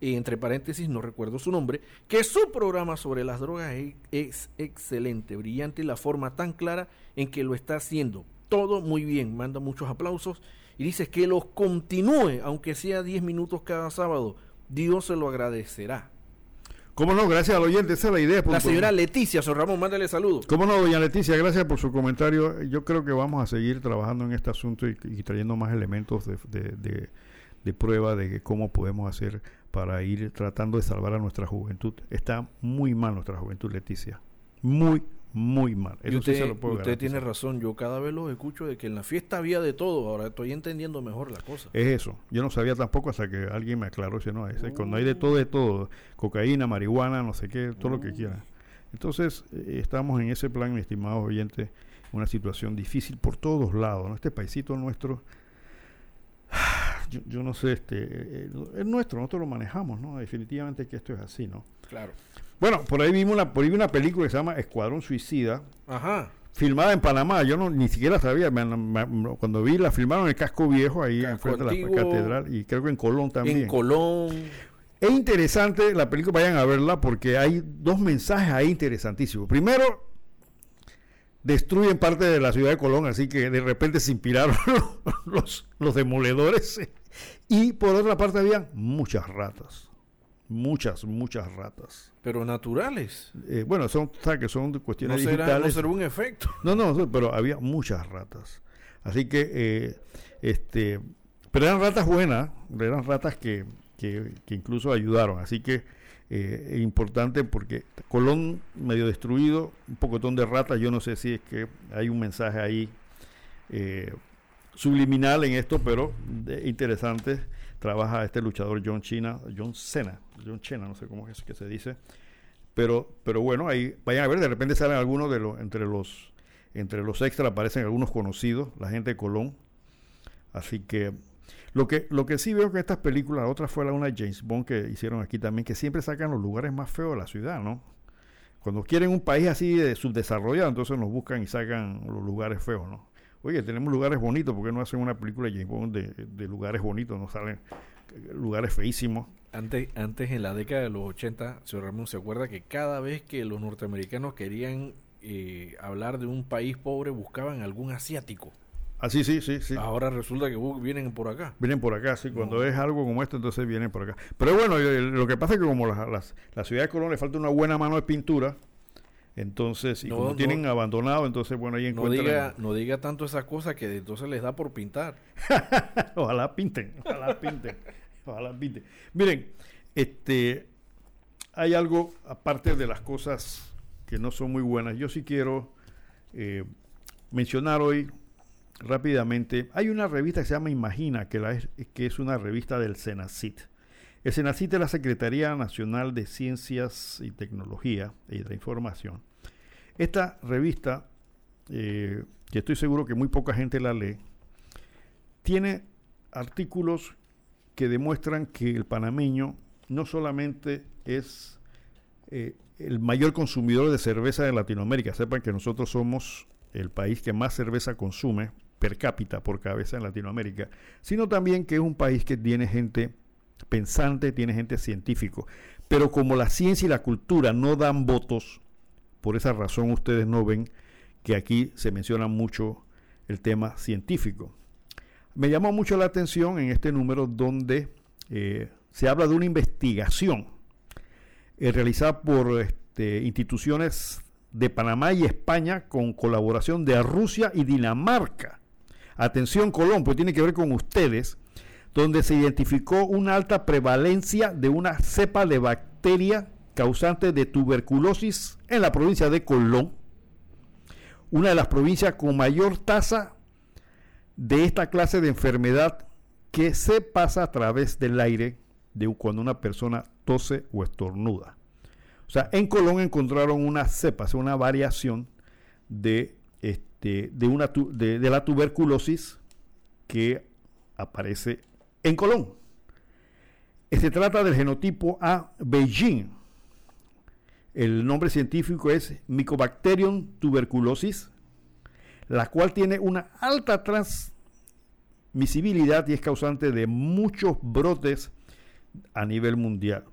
entre paréntesis, no recuerdo su nombre, que su programa sobre las drogas es, es excelente, brillante y la forma tan clara en que lo está haciendo. Todo muy bien, manda muchos aplausos y dice que los continúe, aunque sea 10 minutos cada sábado. Dios se lo agradecerá. ¿Cómo no? Gracias al oyente, esa es la idea. La señora Leticia, Sor Ramón, mándale saludos. ¿Cómo no, doña Leticia? Gracias por su comentario. Yo creo que vamos a seguir trabajando en este asunto y, y trayendo más elementos de, de, de, de, prueba de cómo podemos hacer para ir tratando de salvar a nuestra juventud. Está muy mal nuestra juventud, Leticia. Muy, muy mal. Eso usted, sí se lo puedo usted tiene razón. Yo cada vez lo escucho de que en la fiesta había de todo. Ahora estoy entendiendo mejor la cosa. Es eso. Yo no sabía tampoco hasta que alguien me aclaró. Si no, es, uh. cuando hay de todo, de todo. Cocaína, marihuana, no sé qué, todo uh. lo que quiera. Entonces, eh, estamos en ese plan, mi estimado oyente, una situación difícil por todos lados. ¿no? Este paisito nuestro, <sighs> yo, yo no sé, este, es nuestro, nosotros lo manejamos, ¿no? Definitivamente que esto es así, ¿no? Claro. Bueno, por ahí vimos una, por ahí una película que se llama Escuadrón Suicida. Ajá. Filmada en Panamá, yo no ni siquiera sabía, me, me, cuando vi la filmaron en el casco viejo ahí enfrente de la catedral y creo que en Colón también. En Colón. Es interesante la película, vayan a verla porque hay dos mensajes ahí interesantísimos. Primero, destruyen parte de la ciudad de Colón, así que de repente se inspiraron <laughs> los, los demoledores. Y por otra parte habían muchas ratas muchas, muchas ratas. Pero naturales. Eh, bueno, son, que son cuestiones no será, digitales. No será un efecto. <laughs> No, no, pero había muchas ratas. Así que, eh, este, pero eran ratas buenas, eran ratas que, que, que incluso ayudaron. Así que eh, es importante porque Colón medio destruido, un pocotón de ratas, yo no sé si es que hay un mensaje ahí eh, subliminal en esto, pero de- interesante. Trabaja este luchador John China, John Cena, John Chena, no sé cómo es que se dice. Pero, pero bueno, ahí vayan a ver, de repente salen algunos de los, entre los, entre los extras aparecen algunos conocidos, la gente de Colón. Así que lo que, lo que sí veo que estas películas, la otra fue la una de James Bond que hicieron aquí también, que siempre sacan los lugares más feos de la ciudad, ¿no? Cuando quieren un país así de subdesarrollado, entonces nos buscan y sacan los lugares feos, ¿no? Oye, tenemos lugares bonitos, ¿por qué no hacen una película de James Bond de, de lugares bonitos? No salen eh, lugares feísimos. Antes, antes en la década de los 80, señor Ramón, se acuerda que cada vez que los norteamericanos querían eh, hablar de un país pobre, buscaban algún asiático. Ah, sí, sí, sí, sí. Ahora resulta que bu- vienen por acá. Vienen por acá, sí. Cuando es algo como esto, entonces vienen por acá. Pero bueno, lo que pasa es que como las- las- la ciudad de Colón le falta una buena mano de pintura, entonces, y No, como no. tienen abandonado, entonces, bueno, ahí No encuentran... diga, no diga tanto esas cosas que entonces les da por pintar. <laughs> ojalá pinten, ojalá pinten, ojalá pinten. Miren, este, hay algo, aparte de las cosas que no son muy buenas, yo sí quiero eh, mencionar hoy rápidamente, hay una revista que se llama Imagina, que, la es, que es una revista del Senacit. El Senacit es la Secretaría Nacional de Ciencias y Tecnología y de la Información. Esta revista, eh, que estoy seguro que muy poca gente la lee, tiene artículos que demuestran que el panameño no solamente es eh, el mayor consumidor de cerveza de Latinoamérica, sepan que nosotros somos el país que más cerveza consume per cápita por cabeza en Latinoamérica, sino también que es un país que tiene gente pensante, tiene gente científico. Pero como la ciencia y la cultura no dan votos, por esa razón ustedes no ven que aquí se menciona mucho el tema científico. Me llamó mucho la atención en este número donde eh, se habla de una investigación eh, realizada por este, instituciones de Panamá y España con colaboración de Rusia y Dinamarca. Atención Colón, pues tiene que ver con ustedes, donde se identificó una alta prevalencia de una cepa de bacteria causante de tuberculosis en la provincia de Colón, una de las provincias con mayor tasa de esta clase de enfermedad que se pasa a través del aire de cuando una persona tose o estornuda. O sea, en Colón encontraron una cepa, una variación de, este, de, una tu- de, de la tuberculosis que aparece en Colón. Se trata del genotipo A Beijing. El nombre científico es Mycobacterium tuberculosis, la cual tiene una alta transmisibilidad y es causante de muchos brotes a nivel mundial.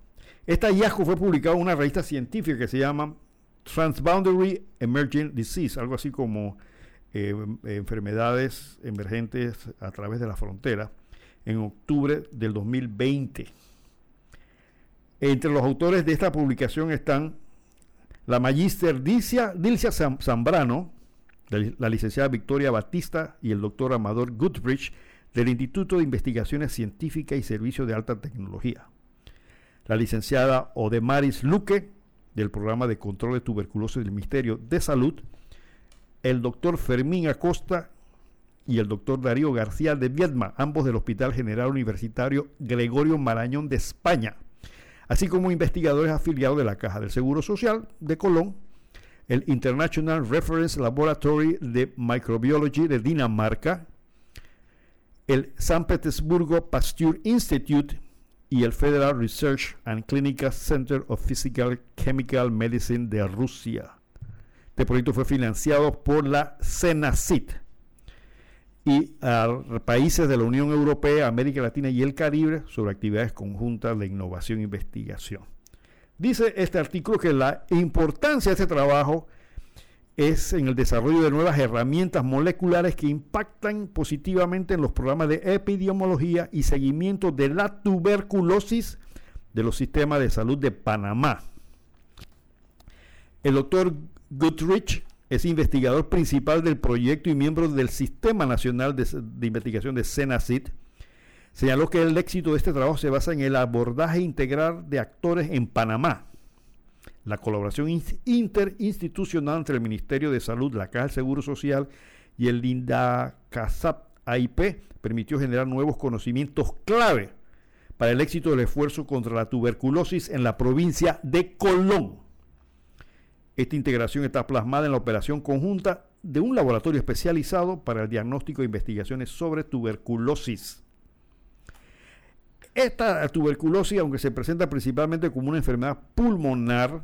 Este hallazgo fue publicado en una revista científica que se llama Transboundary Emerging Disease, algo así como eh, enfermedades emergentes a través de la frontera, en octubre del 2020. Entre los autores de esta publicación están la magíster Dilcia, Dilcia Zam- Zambrano, la licenciada Victoria Batista y el doctor Amador Goodrich del Instituto de Investigaciones Científicas y Servicios de Alta Tecnología. La licenciada Odemaris Luque del programa de control de tuberculosis del Ministerio de Salud, el doctor Fermín Acosta y el doctor Darío García de Viedma, ambos del Hospital General Universitario Gregorio Marañón de España, así como investigadores afiliados de la Caja del Seguro Social de Colón, el International Reference Laboratory de Microbiology de Dinamarca, el San Petersburgo Pasteur Institute y el Federal Research and Clinical Center of Physical Chemical Medicine de Rusia. Este proyecto fue financiado por la CENACIT y a países de la Unión Europea, América Latina y el Caribe sobre actividades conjuntas de innovación e investigación. Dice este artículo que la importancia de este trabajo es en el desarrollo de nuevas herramientas moleculares que impactan positivamente en los programas de epidemiología y seguimiento de la tuberculosis de los sistemas de salud de Panamá. El doctor Goodrich es investigador principal del proyecto y miembro del Sistema Nacional de, Investigación de CENACIT. Señaló que el éxito de este trabajo se basa en el abordaje integral de actores en Panamá, la colaboración interinstitucional entre el Ministerio de Salud, la Caja del Seguro Social y el INDACASAP AIP permitió generar nuevos conocimientos clave para el éxito del esfuerzo contra la tuberculosis en la provincia de Colón. Esta integración está plasmada en la operación conjunta de un laboratorio especializado para el diagnóstico e investigaciones sobre tuberculosis. Esta tuberculosis, aunque se presenta principalmente como una enfermedad pulmonar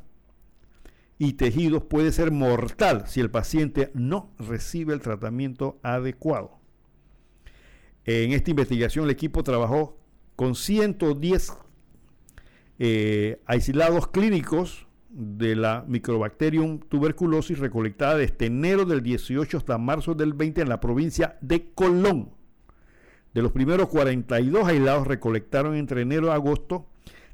y tejidos, puede ser mortal si el paciente no recibe el tratamiento adecuado. En esta investigación el equipo trabajó con 110 eh, aislados clínicos de la Microbacterium tuberculosis recolectada desde enero del 18 hasta marzo del 20 en la provincia de Colón. De los primeros 42 aislados recolectaron entre enero y agosto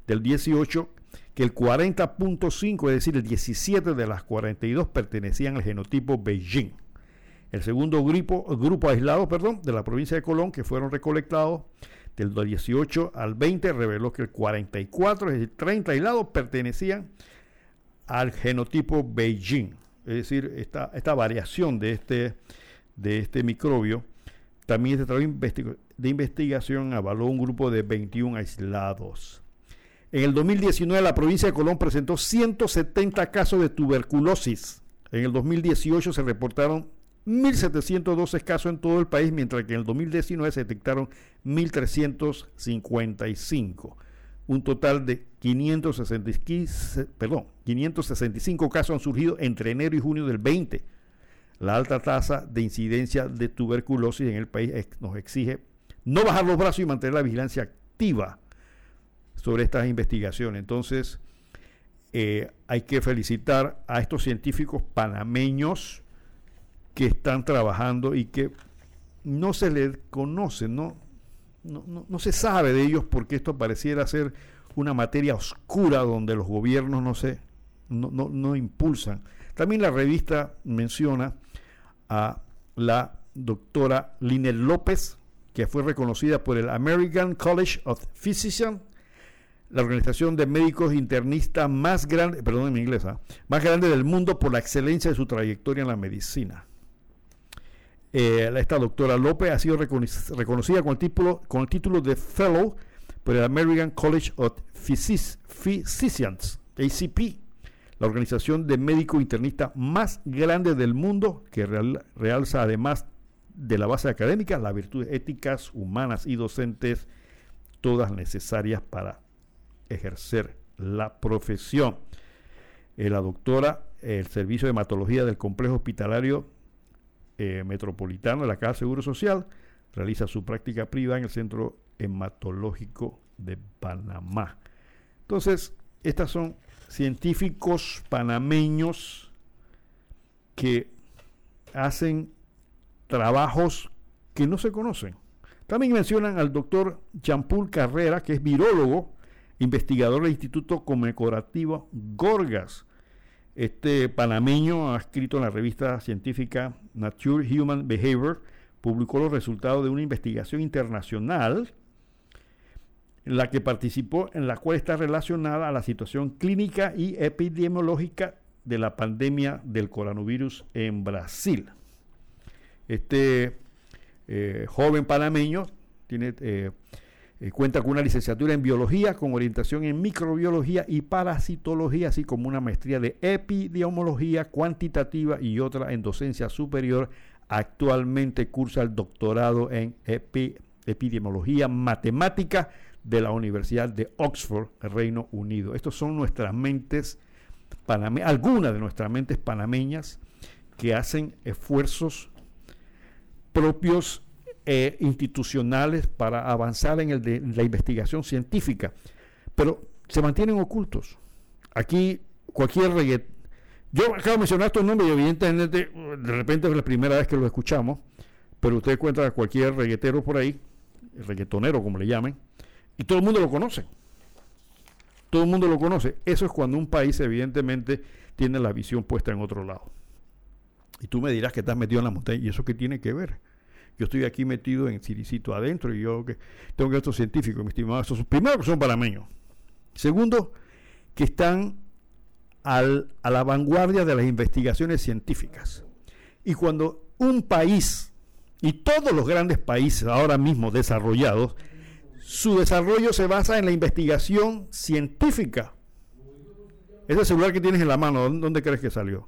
del 18 que el 40.5, es decir, el 17 de las 42 pertenecían al genotipo Beijing. El segundo grupo, grupo aislado perdón, de la provincia de Colón, que fueron recolectados del 18 al 20, reveló que el 44, es decir, 30 aislados pertenecían al genotipo Beijing. Es decir, esta, esta variación de este, de este microbio, también este trabajo de investigación avaló un grupo de 21 aislados. En el 2019 la provincia de Colón presentó 170 casos de tuberculosis. En el 2018 se reportaron 1.712 casos en todo el país, mientras que en el 2019 se detectaron 1.355 un total de 565, perdón, 565 casos han surgido entre enero y junio del 20. La alta tasa de incidencia de tuberculosis en el país nos exige no bajar los brazos y mantener la vigilancia activa sobre estas investigaciones. Entonces, eh, hay que felicitar a estos científicos panameños que están trabajando y que no se les conoce, ¿no? No, no, se sabe de ellos porque esto pareciera ser una materia oscura donde los gobiernos no, se, no, no impulsan. También la revista menciona a la doctora Linel López, que fue reconocida por el American College of Physicians, la organización de médicos internistas más grande, perdón en inglés, ¿ah? más grande del mundo por la excelencia de su trayectoria en la medicina. Eh, esta doctora López ha sido reconocida con el, título, con el título de Fellow por el American College of Physicians, ACP, la organización de médico internista más grande del mundo, que realza además de la base académica las virtudes éticas, humanas y docentes, todas necesarias para ejercer la profesión. Eh, la doctora, el Servicio de Hematología del Complejo Hospitalario eh, metropolitano de la Casa Seguro Social, realiza su práctica privada en el Centro Hematológico de Panamá. Entonces, estos son científicos panameños que hacen trabajos que no se conocen. También mencionan al doctor Champul Carrera, que es virólogo, investigador del Instituto Conmemorativo Gorgas, este panameño ha escrito en la revista científica Nature Human Behavior, publicó los resultados de una investigación internacional en la que participó, en la cual está relacionada a la situación clínica y epidemiológica de la pandemia del coronavirus en Brasil. Este eh, joven panameño tiene eh, eh, cuenta con una licenciatura en biología con orientación en microbiología y parasitología, así como una maestría de epidemiología cuantitativa y otra en docencia superior. Actualmente cursa el doctorado en epidemiología matemática de la Universidad de Oxford, Reino Unido. Estos son nuestras mentes panameñas, algunas de nuestras mentes panameñas que hacen esfuerzos propios eh, institucionales para avanzar en, el de, la investigación científica, pero se mantienen ocultos. Aquí cualquier reggaet... Yo acabo de mencionar estos nombres y evidentemente de repente es la primera vez que lo escuchamos, pero usted encuentra a cualquier reggaetero por ahí, reggaetonero como le llamen, y todo el mundo lo conoce. todo el mundo lo conoce. Eso es cuando un país evidentemente tiene la visión puesta en otro lado. Y tú me dirás que estás metido en la montaña. ¿Y eso qué tiene que ver? Yo estoy aquí metido en Ciricito adentro y yo que tengo que estos científicos, mi estimado. Primero que son panameños. Segundo, que están al, a la vanguardia de las investigaciones científicas. Y cuando un país, y todos los grandes países ahora mismo desarrollados, su desarrollo se basa en la investigación científica. Ese celular que tienes en la mano, ¿dónde crees que salió?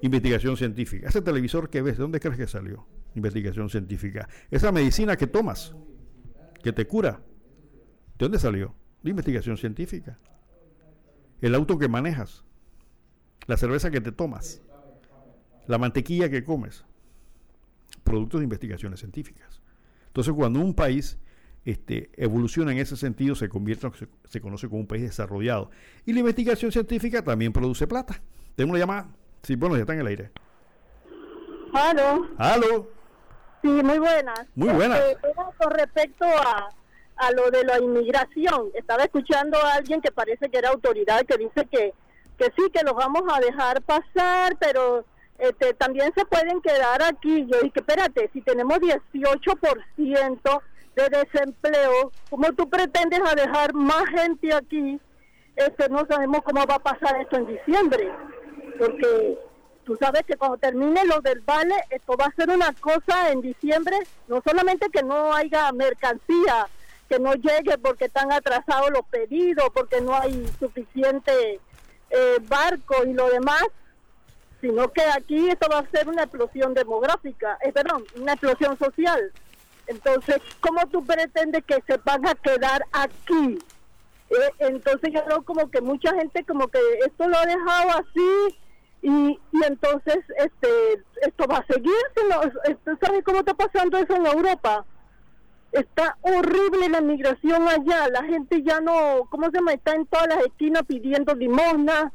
Investigación científica. Ese televisor que ves, ¿de dónde crees que salió? Investigación científica. Esa medicina que tomas, que te cura, ¿de dónde salió? De investigación científica. El auto que manejas, la cerveza que te tomas, la mantequilla que comes, productos de investigaciones científicas. Entonces, cuando un país este, evoluciona en ese sentido, se convierte en lo que se, conoce como un país desarrollado. Y la investigación científica también produce plata. Tenemos una llamada. Sí, bueno, ya está en el aire. ¿Aló? ¿Aló? Sí, muy buenas. Muy buenas. Este, con respecto a, a lo de la inmigración, estaba escuchando a alguien que parece que era autoridad que dice que, que sí, que los vamos a dejar pasar, pero este, también se pueden quedar aquí. Yo dije, espérate, si tenemos 18% de desempleo, ¿cómo tú pretendes a dejar más gente aquí? Este, no sabemos cómo va a pasar esto en diciembre, porque tú sabes que cuando termine lo del vale, esto va a ser una cosa en diciembre, no solamente que no haya mercancía, que no llegue porque están atrasados los pedidos, porque no hay suficiente eh, barco y lo demás, sino que aquí esto va a ser una explosión demográfica, eh, perdón, una explosión social. Entonces, ¿cómo tú pretendes que se van a quedar aquí? Eh, entonces yo creo como que mucha gente como que esto lo ha dejado así y, y entonces este esto va a seguir. ¿Tú sabes cómo está pasando eso en Europa? Está horrible la migración allá. La gente ya no, ¿cómo se llama? Está en todas las esquinas pidiendo limosna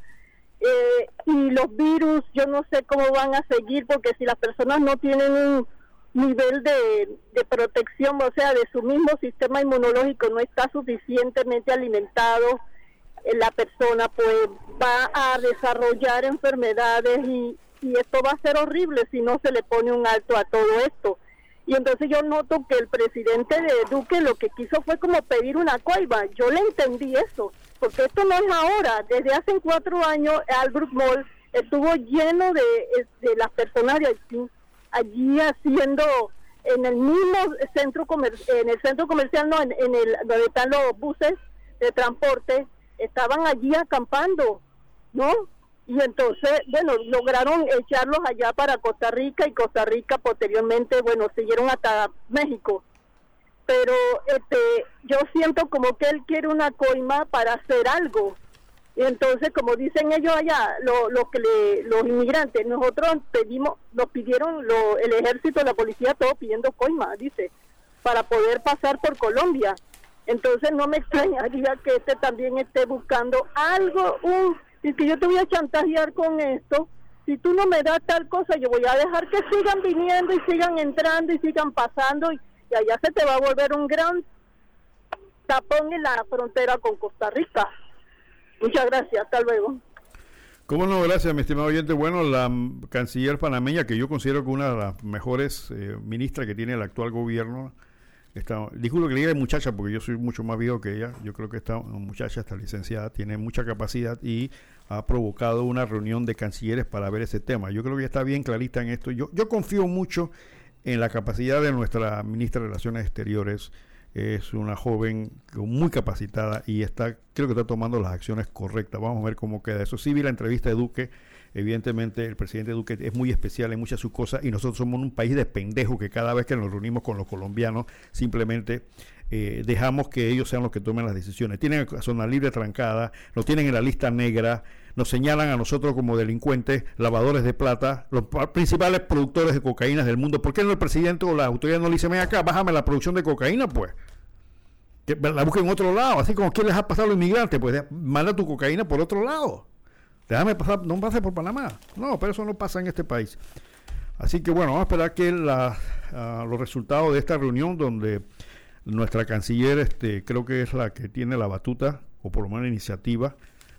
eh, y los virus, yo no sé cómo van a seguir, porque si las personas no tienen un nivel de, protección, o sea, de su mismo sistema inmunológico no está suficientemente alimentado, la persona pues va a desarrollar enfermedades y, y esto va a ser horrible si no se le pone un alto a todo esto. Y entonces yo noto que el presidente de Duque lo que quiso fue como pedir una coiba. Yo le entendí eso porque esto no es ahora, desde hace cuatro años Albrook Mall estuvo lleno de, de las personas de Haití allí haciendo en el mismo centro comercial, en el centro comercial, no, en, el donde están los buses de transporte, estaban allí acampando, ¿no? Y entonces, bueno, lograron echarlos allá para Costa Rica y Costa Rica posteriormente, bueno, siguieron hasta México. Pero este yo siento como que él quiere una coima para hacer algo. Y entonces como dicen ellos allá lo, que le, los inmigrantes nosotros pedimos nos pidieron lo, el ejército la policía todo pidiendo coima dice para poder pasar por Colombia entonces no me extrañaría que este también esté buscando algo un y que yo te voy a chantajear con esto si tú no me das tal cosa yo voy a dejar que sigan viniendo y sigan entrando y sigan pasando y allá se te va a volver un gran tapón en la frontera con Costa Rica. Muchas gracias, hasta luego. ¿Cómo no? Gracias, mi estimado oyente. Bueno, la canciller panameña, que yo considero que una de las mejores eh, ministras que tiene el actual gobierno, está, disculpo que le diga muchacha, porque yo soy mucho más viejo que ella. Yo creo que esta muchacha está licenciada, tiene mucha capacidad y ha provocado una reunión de cancilleres para ver ese tema. Yo creo que está bien clarita en esto. Yo, yo confío mucho en la capacidad de nuestra ministra de Relaciones Exteriores. Es una joven muy capacitada y está, creo que está tomando las acciones correctas. Vamos a ver cómo queda eso. Sí vi la entrevista de Duque. Evidentemente, el presidente Duque es muy especial en muchas sus cosas y nosotros somos un país de pendejos que cada vez que nos reunimos con los colombianos simplemente eh, dejamos que ellos sean los que tomen las decisiones. Tienen zona libre trancada, nos tienen en la lista negra, nos señalan a nosotros como delincuentes, lavadores de plata, los principales productores de cocaína del mundo. ¿Por qué no el presidente o la autoridad no le dice, ven acá, bájame la producción de cocaína, pues? Que la busquen en otro lado, así como les ha pasado a los inmigrantes, pues manda tu cocaína por otro lado. Déjame pasar, no pase por Panamá. No, pero eso no pasa en este país. Así que bueno, vamos a esperar que ah, los resultados de esta reunión donde nuestra canciller este, creo que es la que tiene la batuta, o por lo menos la iniciativa,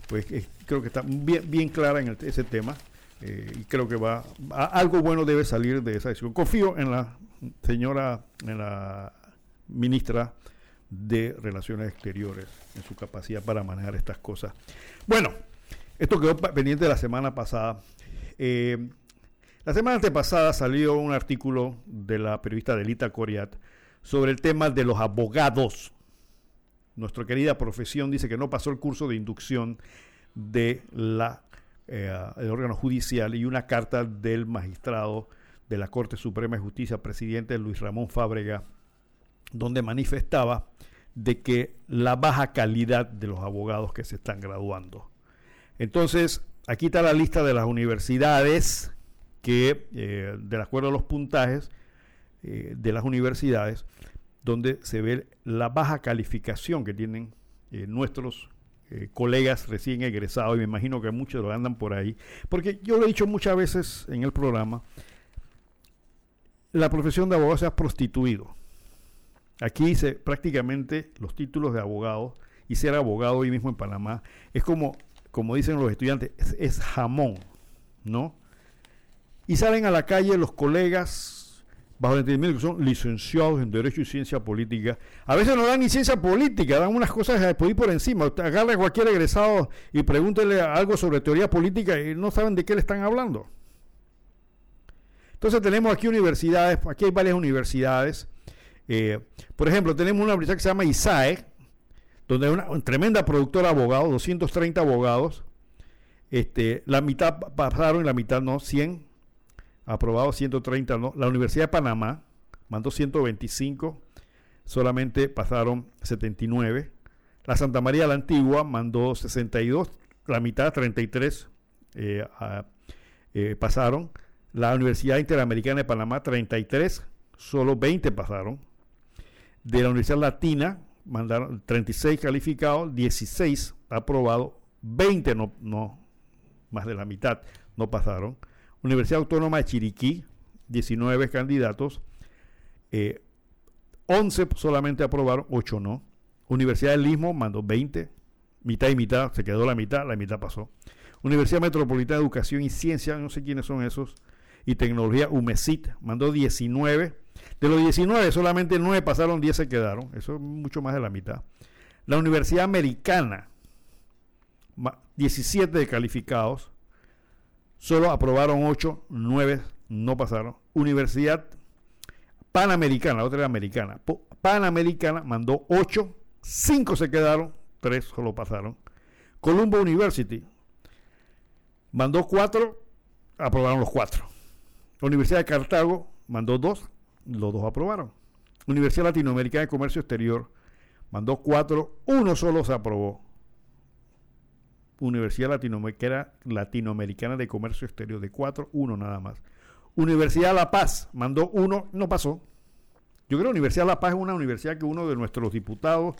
pues creo que está bien, clara en ese tema. eh, y creo que va algo bueno debe salir de esa decisión. Confío en la señora, en la ministra de Relaciones Exteriores, en su capacidad para manejar estas cosas. Bueno, esto quedó pendiente la semana pasada. Eh, la semana antepasada salió un artículo de la periodista Delita Coriat sobre el tema de los abogados. Nuestra querida profesión dice que no pasó el curso de inducción de la, eh, el órgano judicial y una carta del magistrado de la Corte Suprema de Justicia, presidente Luis Ramón Fábrega, donde manifestaba de que la baja calidad de los abogados que se están graduando. Entonces, aquí está la lista de las universidades que, eh, de acuerdo a los puntajes eh, de las universidades, donde se ve la baja calificación que tienen eh, nuestros eh, colegas recién egresados, y me imagino que muchos lo andan por ahí, porque yo lo he dicho muchas veces en el programa, la profesión de abogado se ha prostituido. Aquí se, prácticamente los títulos de abogado y ser abogado hoy mismo en Panamá es como, como dicen los estudiantes, es, jamón, ¿no? Y salen a la calle los colegas bajo el entendimiento que son licenciados en Derecho y Ciencia Política. A veces no dan ni ciencia política, dan unas cosas por ir por encima. Agarra a cualquier egresado y pregúntele algo sobre teoría política y no saben de qué le están hablando. Entonces tenemos aquí universidades, aquí hay varias universidades. Eh, por ejemplo, tenemos una universidad que se llama ISAE, donde hay una, tremenda productora de abogados, 230 abogados. Este, la mitad pa- pasaron y la mitad no, 100 aprobados, 130 no. La Universidad de Panamá mandó 125, solamente pasaron 79. La Santa María la Antigua mandó 62, la mitad, 33, eh, eh, pasaron. La Universidad Interamericana de Panamá, 33, solo 20 pasaron. De la Universidad Latina, mandaron 36 calificados, 16 aprobados, 20 no, no, más de la mitad no pasaron. Universidad Autónoma de Chiriquí, 19 candidatos, eh, 11 solamente aprobaron, 8 no. Universidad del Istmo mandó 20, mitad y mitad, se quedó la mitad, la mitad pasó. Universidad Metropolitana de Educación y Ciencia, no sé quiénes son esos, y Tecnología UMESIT, mandó 19. De los 19, solamente 9 pasaron, 10 se quedaron, eso es mucho más de la mitad. La Universidad Americana, ma- 17 de calificados, solo aprobaron 8, 9 no pasaron. Universidad Panamericana, la otra era americana. Panamericana mandó 8, 5 se quedaron, 3 solo pasaron. Columbo University mandó 4, aprobaron los 4. Universidad de Cartago mandó 2, los dos aprobaron. Universidad Latinoamericana de Comercio Exterior mandó 4, uno solo se aprobó. Universidad Latinoamericana, Latinoamericana de Comercio Exterior de 4, uno nada más. Universidad La Paz mandó uno, no pasó. Yo creo que Universidad La Paz es una universidad que uno de nuestros diputados,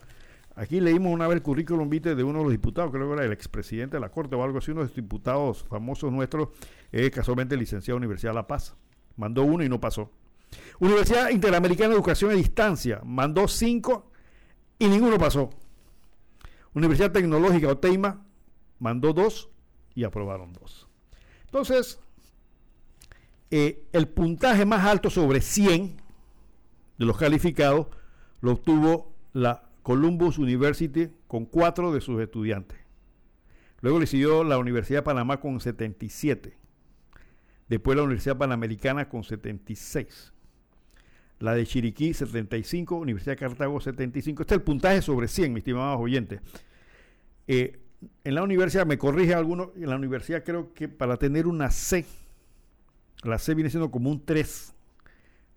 aquí leímos una vez el currículum vitae de uno de los diputados, creo que era el expresidente de la Corte o algo así, uno de los diputados famosos nuestros, es casualmente licenciado en Universidad La Paz. Mandó uno y no pasó. Universidad Interamericana de Educación a Distancia mandó cinco y ninguno pasó. Universidad Tecnológica Oteima mandó dos y aprobaron dos. Entonces, eh, el puntaje más alto sobre 100 de los calificados lo obtuvo la Columbus University con cuatro de sus estudiantes. Luego le siguió la Universidad de Panamá con 77. Después la Universidad Panamericana con 76. La de Chiriquí 75, Universidad de Cartago 75. Este es el puntaje sobre 100, mis estimados oyentes. Eh, en la universidad, me corrige alguno, en la universidad creo que para tener una C, la C viene siendo como un 3.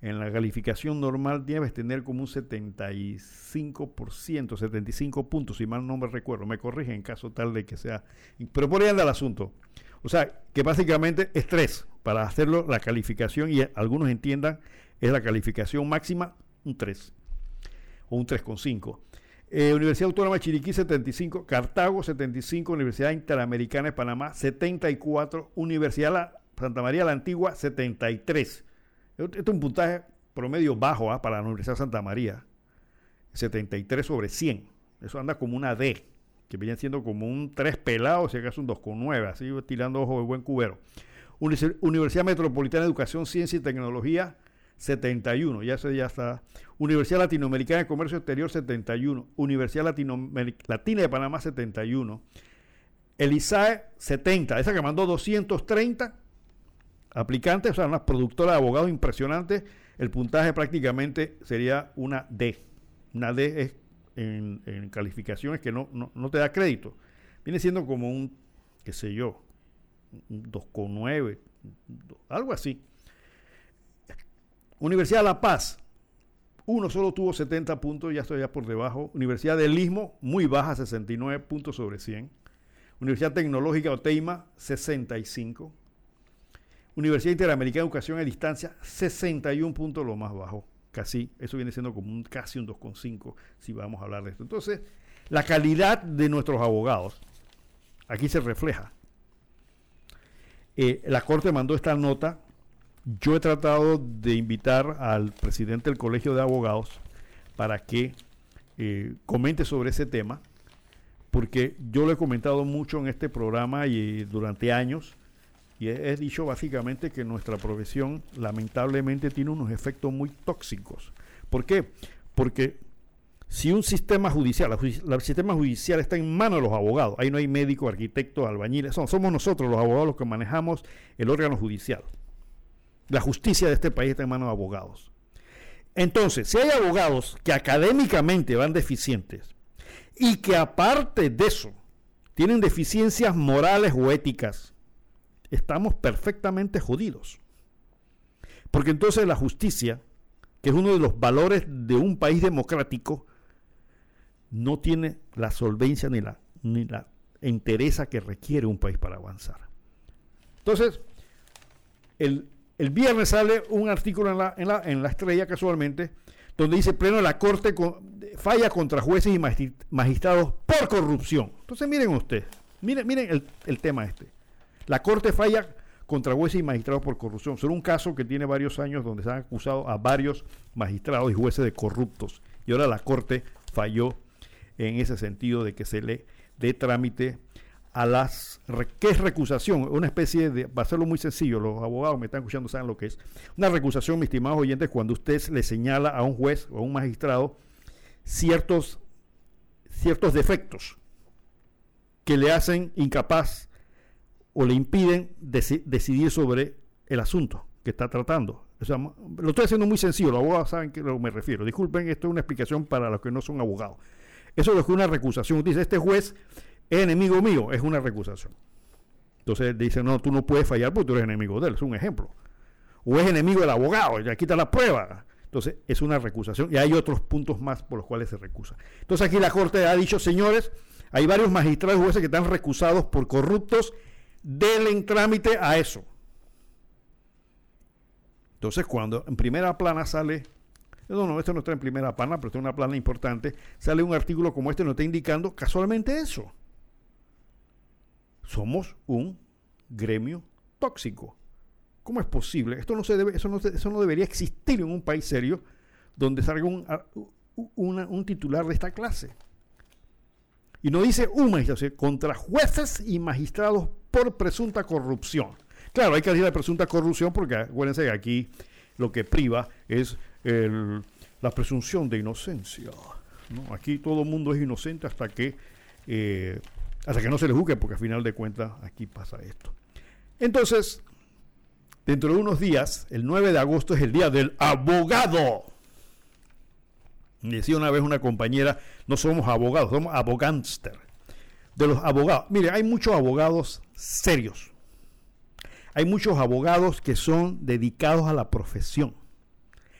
En la calificación normal debes tener como un 75%, 75 puntos, si mal no me recuerdo. Me corrige en caso tal de que sea. Pero por ahí anda el asunto. O sea, que básicamente es 3. Para hacerlo, la calificación, y algunos entiendan, es la calificación máxima, un 3. O un 3,5. Eh, Universidad Autónoma de Chiriquí 75, Cartago 75, Universidad Interamericana de Panamá 74, Universidad La- Santa María la Antigua 73. Esto es un puntaje promedio bajo ¿ah? para la Universidad Santa María. 73 sobre 100. Eso anda como una D, que viene siendo como un 3 pelado, si acaso un 2,9, así tirando ojo de buen cubero. Universidad Metropolitana de Educación, Ciencia y Tecnología, 71, ya, se, ya está. Universidad Latinoamericana de Comercio Exterior, 71. Universidad Latina de Panamá, 71. El ISAE, 70. Esa que mandó 230 aplicantes, o sea, una productora de abogados impresionante. El puntaje prácticamente sería una D. Una D es en, calificaciones que no, no, te da crédito. Viene siendo como un, qué sé yo, un 2,9, algo así. Universidad de La Paz, uno solo tuvo 70 puntos, ya estoy ya por debajo. Universidad del Istmo, muy baja, 69 puntos sobre 100. Universidad Tecnológica Oteima, 65. Universidad Interamericana de Educación a Distancia, 61 puntos, lo más bajo. Casi, eso viene siendo como un, casi un 2,5 si vamos a hablar de esto. Entonces, la calidad de nuestros abogados aquí se refleja. Eh, la Corte mandó esta nota. Yo he tratado de invitar al presidente del Colegio de Abogados para que eh, comente sobre ese tema, porque yo lo he comentado mucho en este programa y durante años y he, dicho básicamente que nuestra profesión lamentablemente tiene unos efectos muy tóxicos. ¿Por qué? Porque si un sistema judicial, el sistema judicial está en manos de los abogados, ahí no hay médicos, arquitectos, albañiles, somos nosotros los abogados los que manejamos el órgano judicial. La justicia de este país está en manos de abogados. Entonces, si hay abogados que académicamente van deficientes y que aparte de eso tienen deficiencias morales o éticas, estamos perfectamente jodidos. Porque entonces la justicia, que es uno de los valores de un país democrático, no tiene la solvencia ni la, ni la entereza que requiere un país para avanzar. Entonces, el, viernes sale un artículo en la, en la, en la estrella casualmente, donde dice pleno la Corte falla contra jueces y magistrados por corrupción. Entonces miren ustedes, miren, miren el, el tema este. La Corte falla contra jueces y magistrados por corrupción. Son un caso que tiene varios años donde se han acusado a varios magistrados y jueces de corruptos. Y ahora la Corte falló en ese sentido de que se le dé trámite a las... ¿Qué es recusación? Una especie de... Va a hacerlo muy sencillo, los abogados me están escuchando, saben lo que es. Una recusación, mis estimados oyentes, cuando usted le señala a un juez o a un magistrado ciertos, ciertos defectos que le hacen incapaz o le impiden decidir sobre el asunto que está tratando. lo estoy haciendo muy sencillo, los abogados saben a qué me refiero. Disculpen, esto es una explicación para los que no son abogados. Eso es lo que una recusación. Dice, este juez enemigo mío, es una recusación. Entonces dice, no, tú no puedes fallar porque tú eres enemigo de él, es un ejemplo. O es enemigo del abogado, ya quita la prueba. Entonces es una recusación y hay otros puntos más por los cuales se recusa. Entonces aquí la Corte ha dicho, señores, hay varios magistrados y jueces que están recusados por corruptos denle trámite a eso. Entonces, cuando en primera plana sale, no, no, esto no está en primera plana, pero está en una plana importante, sale un artículo como este, nos está indicando casualmente eso. Somos un gremio tóxico. ¿Cómo es posible? Esto no se debe, eso no, eso no debería existir en un país serio donde salga un, un titular de esta clase. Y no dice un magistrado, contra jueces y magistrados por presunta corrupción. Claro, hay que decir de presunta corrupción porque acuérdense que aquí lo que priva es la presunción de inocencia. Aquí todo el mundo es inocente hasta que, eh, hasta que no se le juzgue, porque al final de cuentas aquí pasa esto. Entonces, dentro de unos días, el 9 de agosto es el día del abogado. Decía una vez una compañera, no somos abogados, somos abogánster. De los abogados. Mire, hay muchos abogados serios. Hay muchos abogados que son dedicados a la profesión.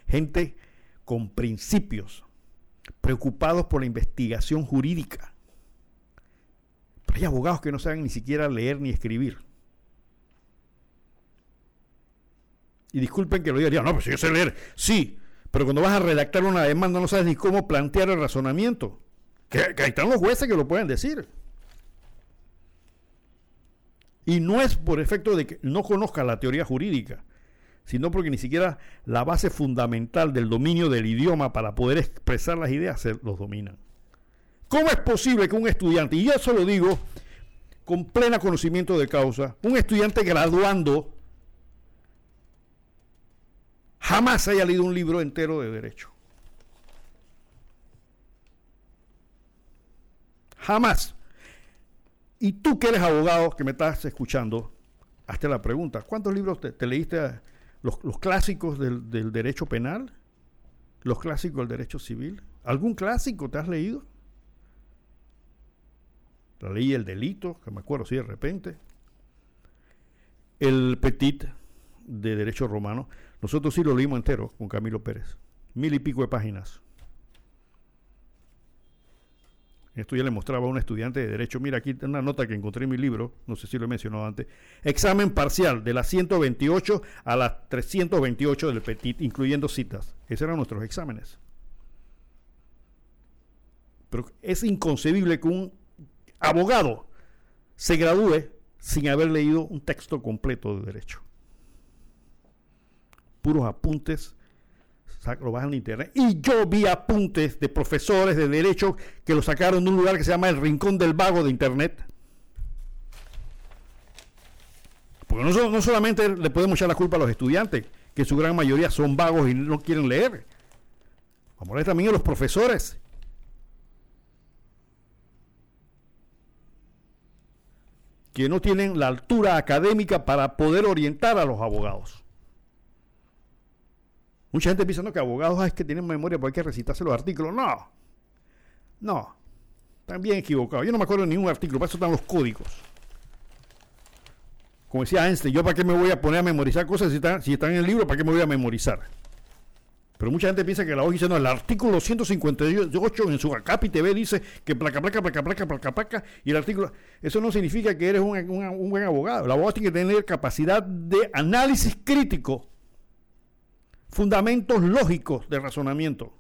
Gente con principios, preocupados por la investigación jurídica. Hay abogados que no saben ni siquiera leer ni escribir. Y disculpen que lo diga, no, pues yo sé leer. Sí, pero cuando vas a redactar una demanda no sabes ni cómo plantear el razonamiento. Que, ahí están los jueces que lo pueden decir. Y no es por efecto de que no conozca la teoría jurídica, sino porque ni siquiera la base fundamental del dominio del idioma para poder expresar las ideas se los dominan. ¿Cómo es posible que un estudiante, y yo eso lo digo con pleno conocimiento de causa, un estudiante graduando jamás haya leído un libro entero de derecho? Jamás. Y tú que eres abogado, que me estás escuchando, hazte la pregunta, ¿cuántos libros te, leíste los, clásicos del, del, derecho penal? ¿Los clásicos del derecho civil? ¿Algún clásico te has leído? La ley del delito, que me acuerdo sí de repente. El Petit de Derecho Romano. Nosotros sí lo leímos entero con Camilo Pérez. Mil y pico de páginas. Esto ya le mostraba a un estudiante de Derecho. Mira, aquí una nota que encontré en mi libro, no sé si lo he mencionado antes. Examen parcial de las 128 a las 328 del Petit, incluyendo citas. Esos eran nuestros exámenes. Pero es inconcebible que un abogado se gradúe sin haber leído un texto completo de derecho. Puros apuntes lo bajan en internet. Y yo vi apuntes de profesores de derecho que lo sacaron de un lugar que se llama el Rincón del Vago de internet. Porque no, no solamente le podemos echar la culpa a los estudiantes, que su gran mayoría son vagos y no quieren leer. Vamos a ver también a los profesores. Que no tienen la altura académica para poder orientar a los abogados. Mucha gente piensa que abogados es que tienen memoria porque hay que recitarse los artículos. No, no, están bien equivocados. Yo no me acuerdo de ningún artículo, para eso están los códigos. Como decía Einstein, yo para qué me voy a poner a memorizar cosas si están, si están en el libro, para qué me voy a memorizar. Pero mucha gente piensa que la hoja dice, no, el artículo 158 en su ACAPI TV dice que placa, placa, placa, placa, placa, placa, y el artículo, eso no significa que eres un, un buen abogado. El abogado tiene que tener capacidad de análisis crítico fundamentos lógicos de razonamiento,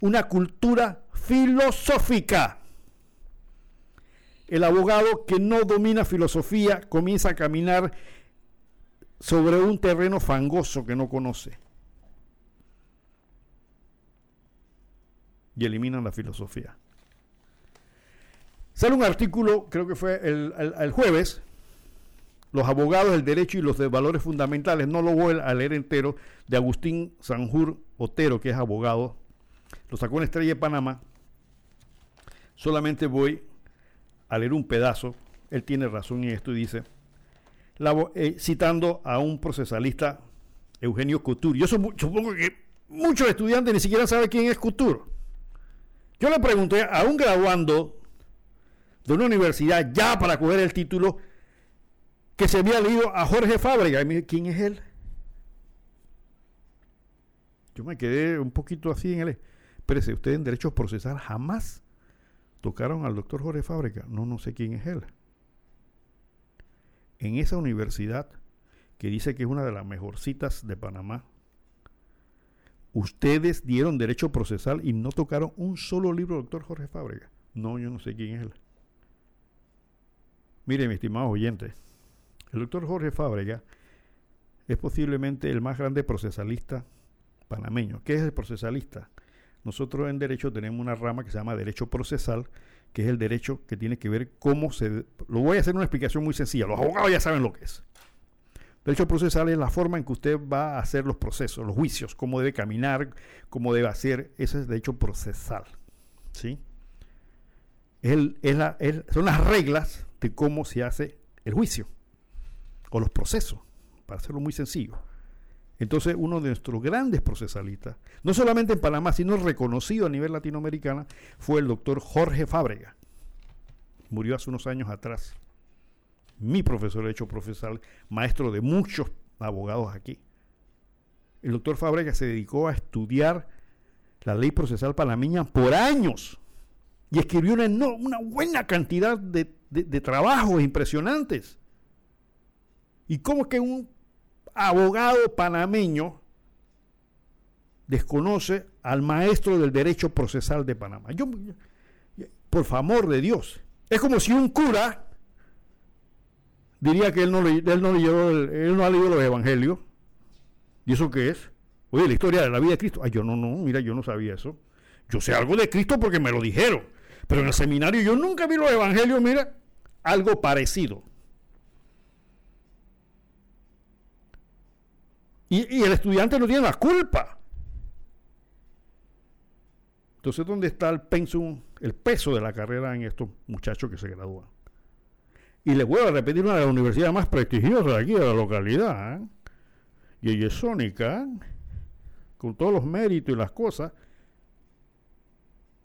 una cultura filosófica. El abogado que no domina filosofía comienza a caminar sobre un terreno fangoso que no conoce. Y eliminan la filosofía. Sale un artículo, creo que fue el, jueves, los abogados del derecho y los de valores fundamentales, no lo voy a leer entero, de Agustín Sanjur Otero, que es abogado, lo sacó en Estrella de Panamá. Solamente voy a leer un pedazo, él tiene razón en esto y dice, eh, citando a un procesalista, Eugenio Couture. Yo supongo que muchos estudiantes ni siquiera saben quién es Couture. Yo le pregunté a un graduando de una universidad ya para coger el título, que se había leído a Jorge Fábrega. Y me ¿quién es él? Yo me quedé un poquito así en él. Espérese, ustedes en Derecho Procesal jamás tocaron al doctor Jorge Fábrega. No, no sé quién es él. En esa universidad, que dice que es una de las mejorcitas de Panamá, ustedes dieron derecho procesal y no tocaron un solo libro del doctor Jorge Fábrega. No, yo no sé quién es él. Mire, mi estimado oyente, el doctor Jorge Fábrega es posiblemente el más grande procesalista panameño. ¿Qué es el procesalista? Nosotros en derecho tenemos una rama que se llama derecho procesal, que es el derecho que tiene que ver cómo se... Lo voy a hacer una explicación muy sencilla. Los abogados ya saben lo que es. Derecho procesal es la forma en que usted va a hacer los procesos, los juicios, cómo debe caminar, cómo debe hacer. Eso es derecho procesal. ¿sí? son las reglas de cómo se hace el juicio o los procesos, para hacerlo muy sencillo. Entonces, uno de nuestros grandes procesalistas, no solamente en Panamá, sino reconocido a nivel latinoamericano, fue el doctor Jorge Fábrega. Murió hace unos años atrás. Mi profesor de hecho procesal, maestro de muchos abogados aquí. El doctor Fábrega se dedicó a estudiar la ley procesal panameña por años y escribió una, una buena cantidad de, de trabajos impresionantes. ¿Y cómo que un abogado panameño desconoce al maestro del derecho procesal de Panamá? Por favor de Dios, es como si un cura diría que él no, él no, leyó, él no ha leído los evangelios, ¿Y eso qué es? Oye, la historia de la vida de Cristo. Ay, yo no, no, mira, yo no sabía eso. Yo sé algo de Cristo porque me lo dijeron. Pero en el seminario yo nunca vi los evangelios, mira, algo parecido. Y, y el estudiante no tiene la culpa. Entonces, ¿dónde está el el peso de la carrera en estos muchachos que se gradúan? Y les vuelvo a repetir una de las universidades más prestigiosas de aquí de la localidad, ¿eh? y ella es Sónica, con todos los méritos y las cosas,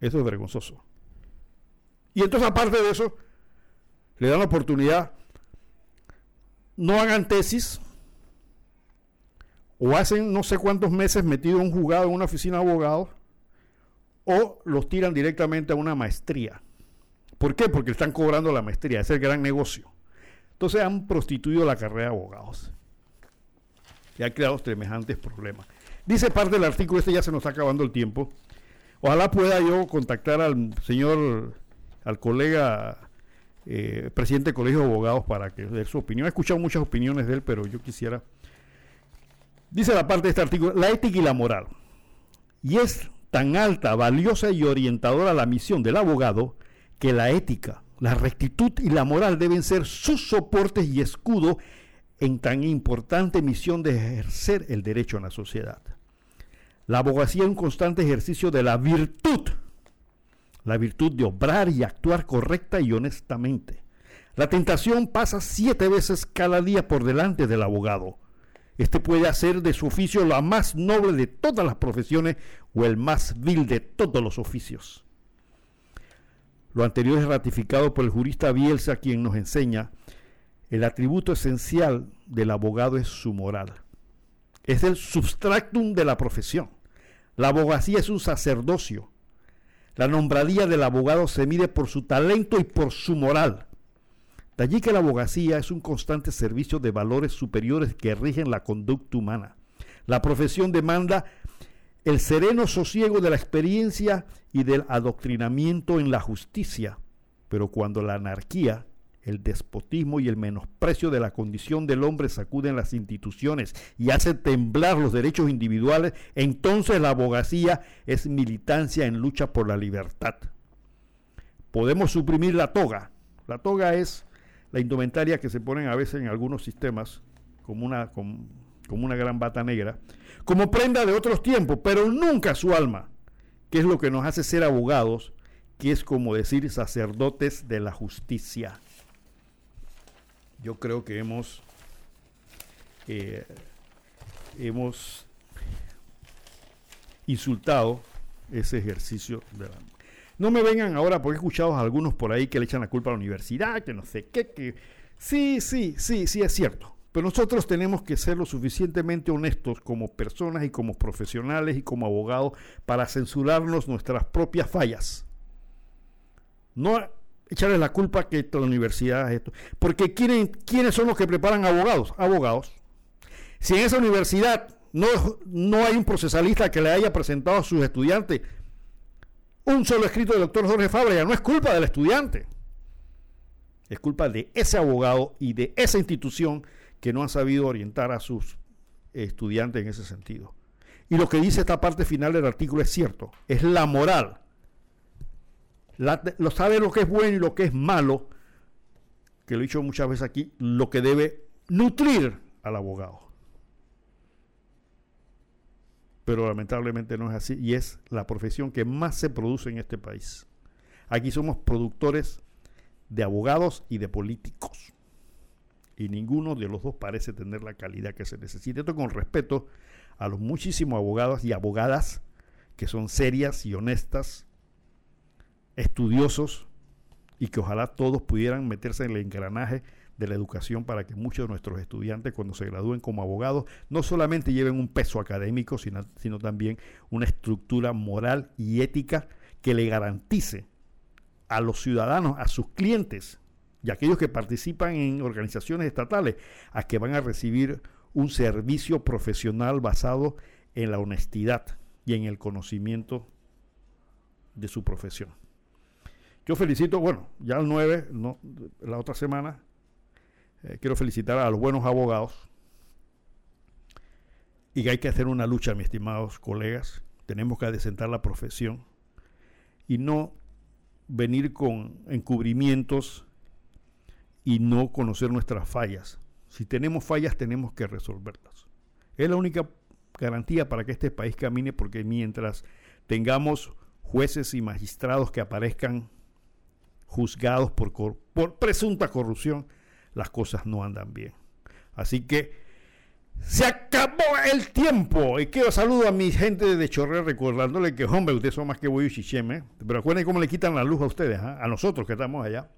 eso es vergonzoso. Y entonces, aparte de eso, le dan la oportunidad, no hagan tesis, o hacen no sé cuántos meses metido en un juzgado en una oficina de abogados, o los tiran directamente a una maestría. ¿Por qué? Porque están cobrando la maestría, es el gran negocio. Entonces han prostituido la carrera de abogados. Y ha creado semejantes problemas. Dice parte del artículo, este ya se nos está acabando el tiempo. Ojalá pueda yo contactar al señor, al colega eh, presidente del Colegio de Abogados para que dé su opinión. He escuchado muchas opiniones de él, pero yo quisiera. Dice la parte de este artículo, la ética y la moral. Y es tan alta, valiosa y orientadora la misión del abogado que la ética, la rectitud y la moral deben ser sus soportes y escudo en tan importante misión de ejercer el derecho en la sociedad. La abogacía es un constante ejercicio de la virtud, la virtud de obrar y actuar correcta y honestamente. La tentación pasa siete veces cada día por delante del abogado. Este puede hacer de su oficio la más noble de todas las profesiones o el más vil de todos los oficios. Lo anterior es ratificado por el jurista Bielsa, quien nos enseña el atributo esencial del abogado es su moral. Es el substractum de la profesión. La abogacía es un sacerdocio. La nombradía del abogado se mide por su talento y por su moral. De allí que la abogacía es un constante servicio de valores superiores que rigen la conducta humana. La profesión demanda el sereno sosiego de la experiencia y del adoctrinamiento en la justicia. Pero cuando la anarquía, el despotismo y el menosprecio de la condición del hombre sacuden las instituciones y hace temblar los derechos individuales, entonces la abogacía es militancia en lucha por la libertad. Podemos suprimir la toga. La toga es la indumentaria que se ponen a veces en algunos sistemas como una, como, como una gran bata negra como prenda de otros tiempos, pero nunca su alma, que es lo que nos hace ser abogados, que es como decir sacerdotes de la justicia. Yo creo que hemos, eh, hemos insultado ese ejercicio de la... No me vengan ahora porque he escuchado a algunos por ahí que le echan la culpa a la universidad, que no sé qué, que... Sí, sí, sí, sí es cierto. Pero nosotros tenemos que ser lo suficientemente honestos como personas y como profesionales y como abogados para censurarnos nuestras propias fallas. No echarles la culpa que la universidad es esto. Porque ¿quiénes son los que preparan abogados? Abogados. Si en esa universidad no, no hay un procesalista que le haya presentado a sus estudiantes un solo escrito del doctor Jorge Fábrega, no es culpa del estudiante. Es culpa de ese abogado y de esa institución que no han sabido orientar a sus estudiantes en ese sentido. Y lo que dice esta parte final del artículo es cierto, es la moral. lo sabe lo que es bueno y lo que es malo, que lo he dicho muchas veces aquí, lo que debe nutrir al abogado. Pero lamentablemente no es así y es la profesión que más se produce en este país. Aquí somos productores de abogados y de políticos y ninguno de los dos parece tener la calidad que se necesita. Esto con respeto a los muchísimos abogados y abogadas que son serias y honestas, estudiosos y que ojalá todos pudieran meterse en el engranaje de la educación para que muchos de nuestros estudiantes cuando se gradúen como abogados no solamente lleven un peso académico, sino, sino también una estructura moral y ética que le garantice a los ciudadanos, a sus clientes, y aquellos que participan en organizaciones estatales a que van a recibir un servicio profesional basado en la honestidad y en el conocimiento de su profesión. Yo felicito, bueno, ya el 9, no, la otra semana, eh, quiero felicitar a los buenos abogados y que hay que hacer una lucha, mis estimados colegas. Tenemos que adecentar la profesión y no venir con encubrimientos y no conocer nuestras fallas. Si tenemos fallas, tenemos que resolverlas. Es la única garantía para que este país camine porque mientras tengamos jueces y magistrados que aparezcan juzgados por, por presunta corrupción, las cosas no andan bien. Así que se acabó el tiempo. Y quiero saludo a mi gente de Chorrera recordándole que, hombre, ustedes son más que Boyo y Chicheme. Pero acuérdense cómo le quitan la luz a ustedes, ¿ah? a nosotros que estamos allá.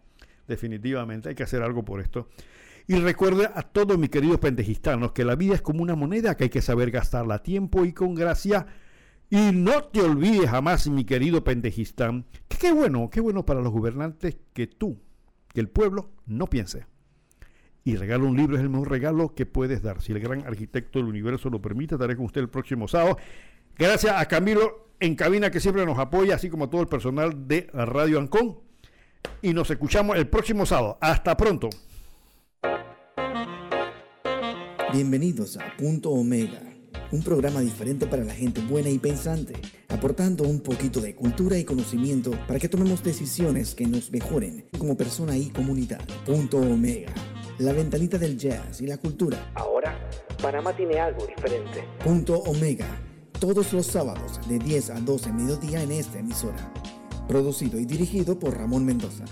Definitivamente hay que hacer algo por esto. Y recuerde a todos mis queridos pendejistanos que la vida es como una moneda que hay que saber gastarla a tiempo y con gracia. Y no te olvides jamás, mi querido pendejistán, que qué bueno, qué bueno para los gobernantes que tú, que el pueblo, no piense. Y regalo un libro es el mejor regalo que puedes dar. Si el gran arquitecto del universo lo permite, estaré con usted el próximo sábado. Gracias a Camilo en cabina que siempre nos apoya, así como a todo el personal de Radio Ancón. Y nos escuchamos el próximo sábado. Hasta pronto. Bienvenidos a Punto Omega, un programa diferente para la gente buena y pensante, aportando un poquito de cultura y conocimiento para que tomemos decisiones que nos mejoren como persona y comunidad. Punto Omega, la ventanita del jazz y la cultura. Ahora, Panamá tiene algo diferente. Punto Omega, todos los sábados de 10 a 12 mediodía en esta emisora. Producido y dirigido por Ramón Mendoza.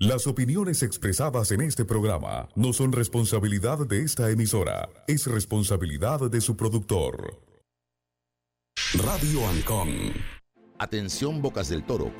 Las opiniones expresadas en este programa no son responsabilidad de esta emisora, es responsabilidad de su productor. Radio Ancon. Atención Bocas del Toro,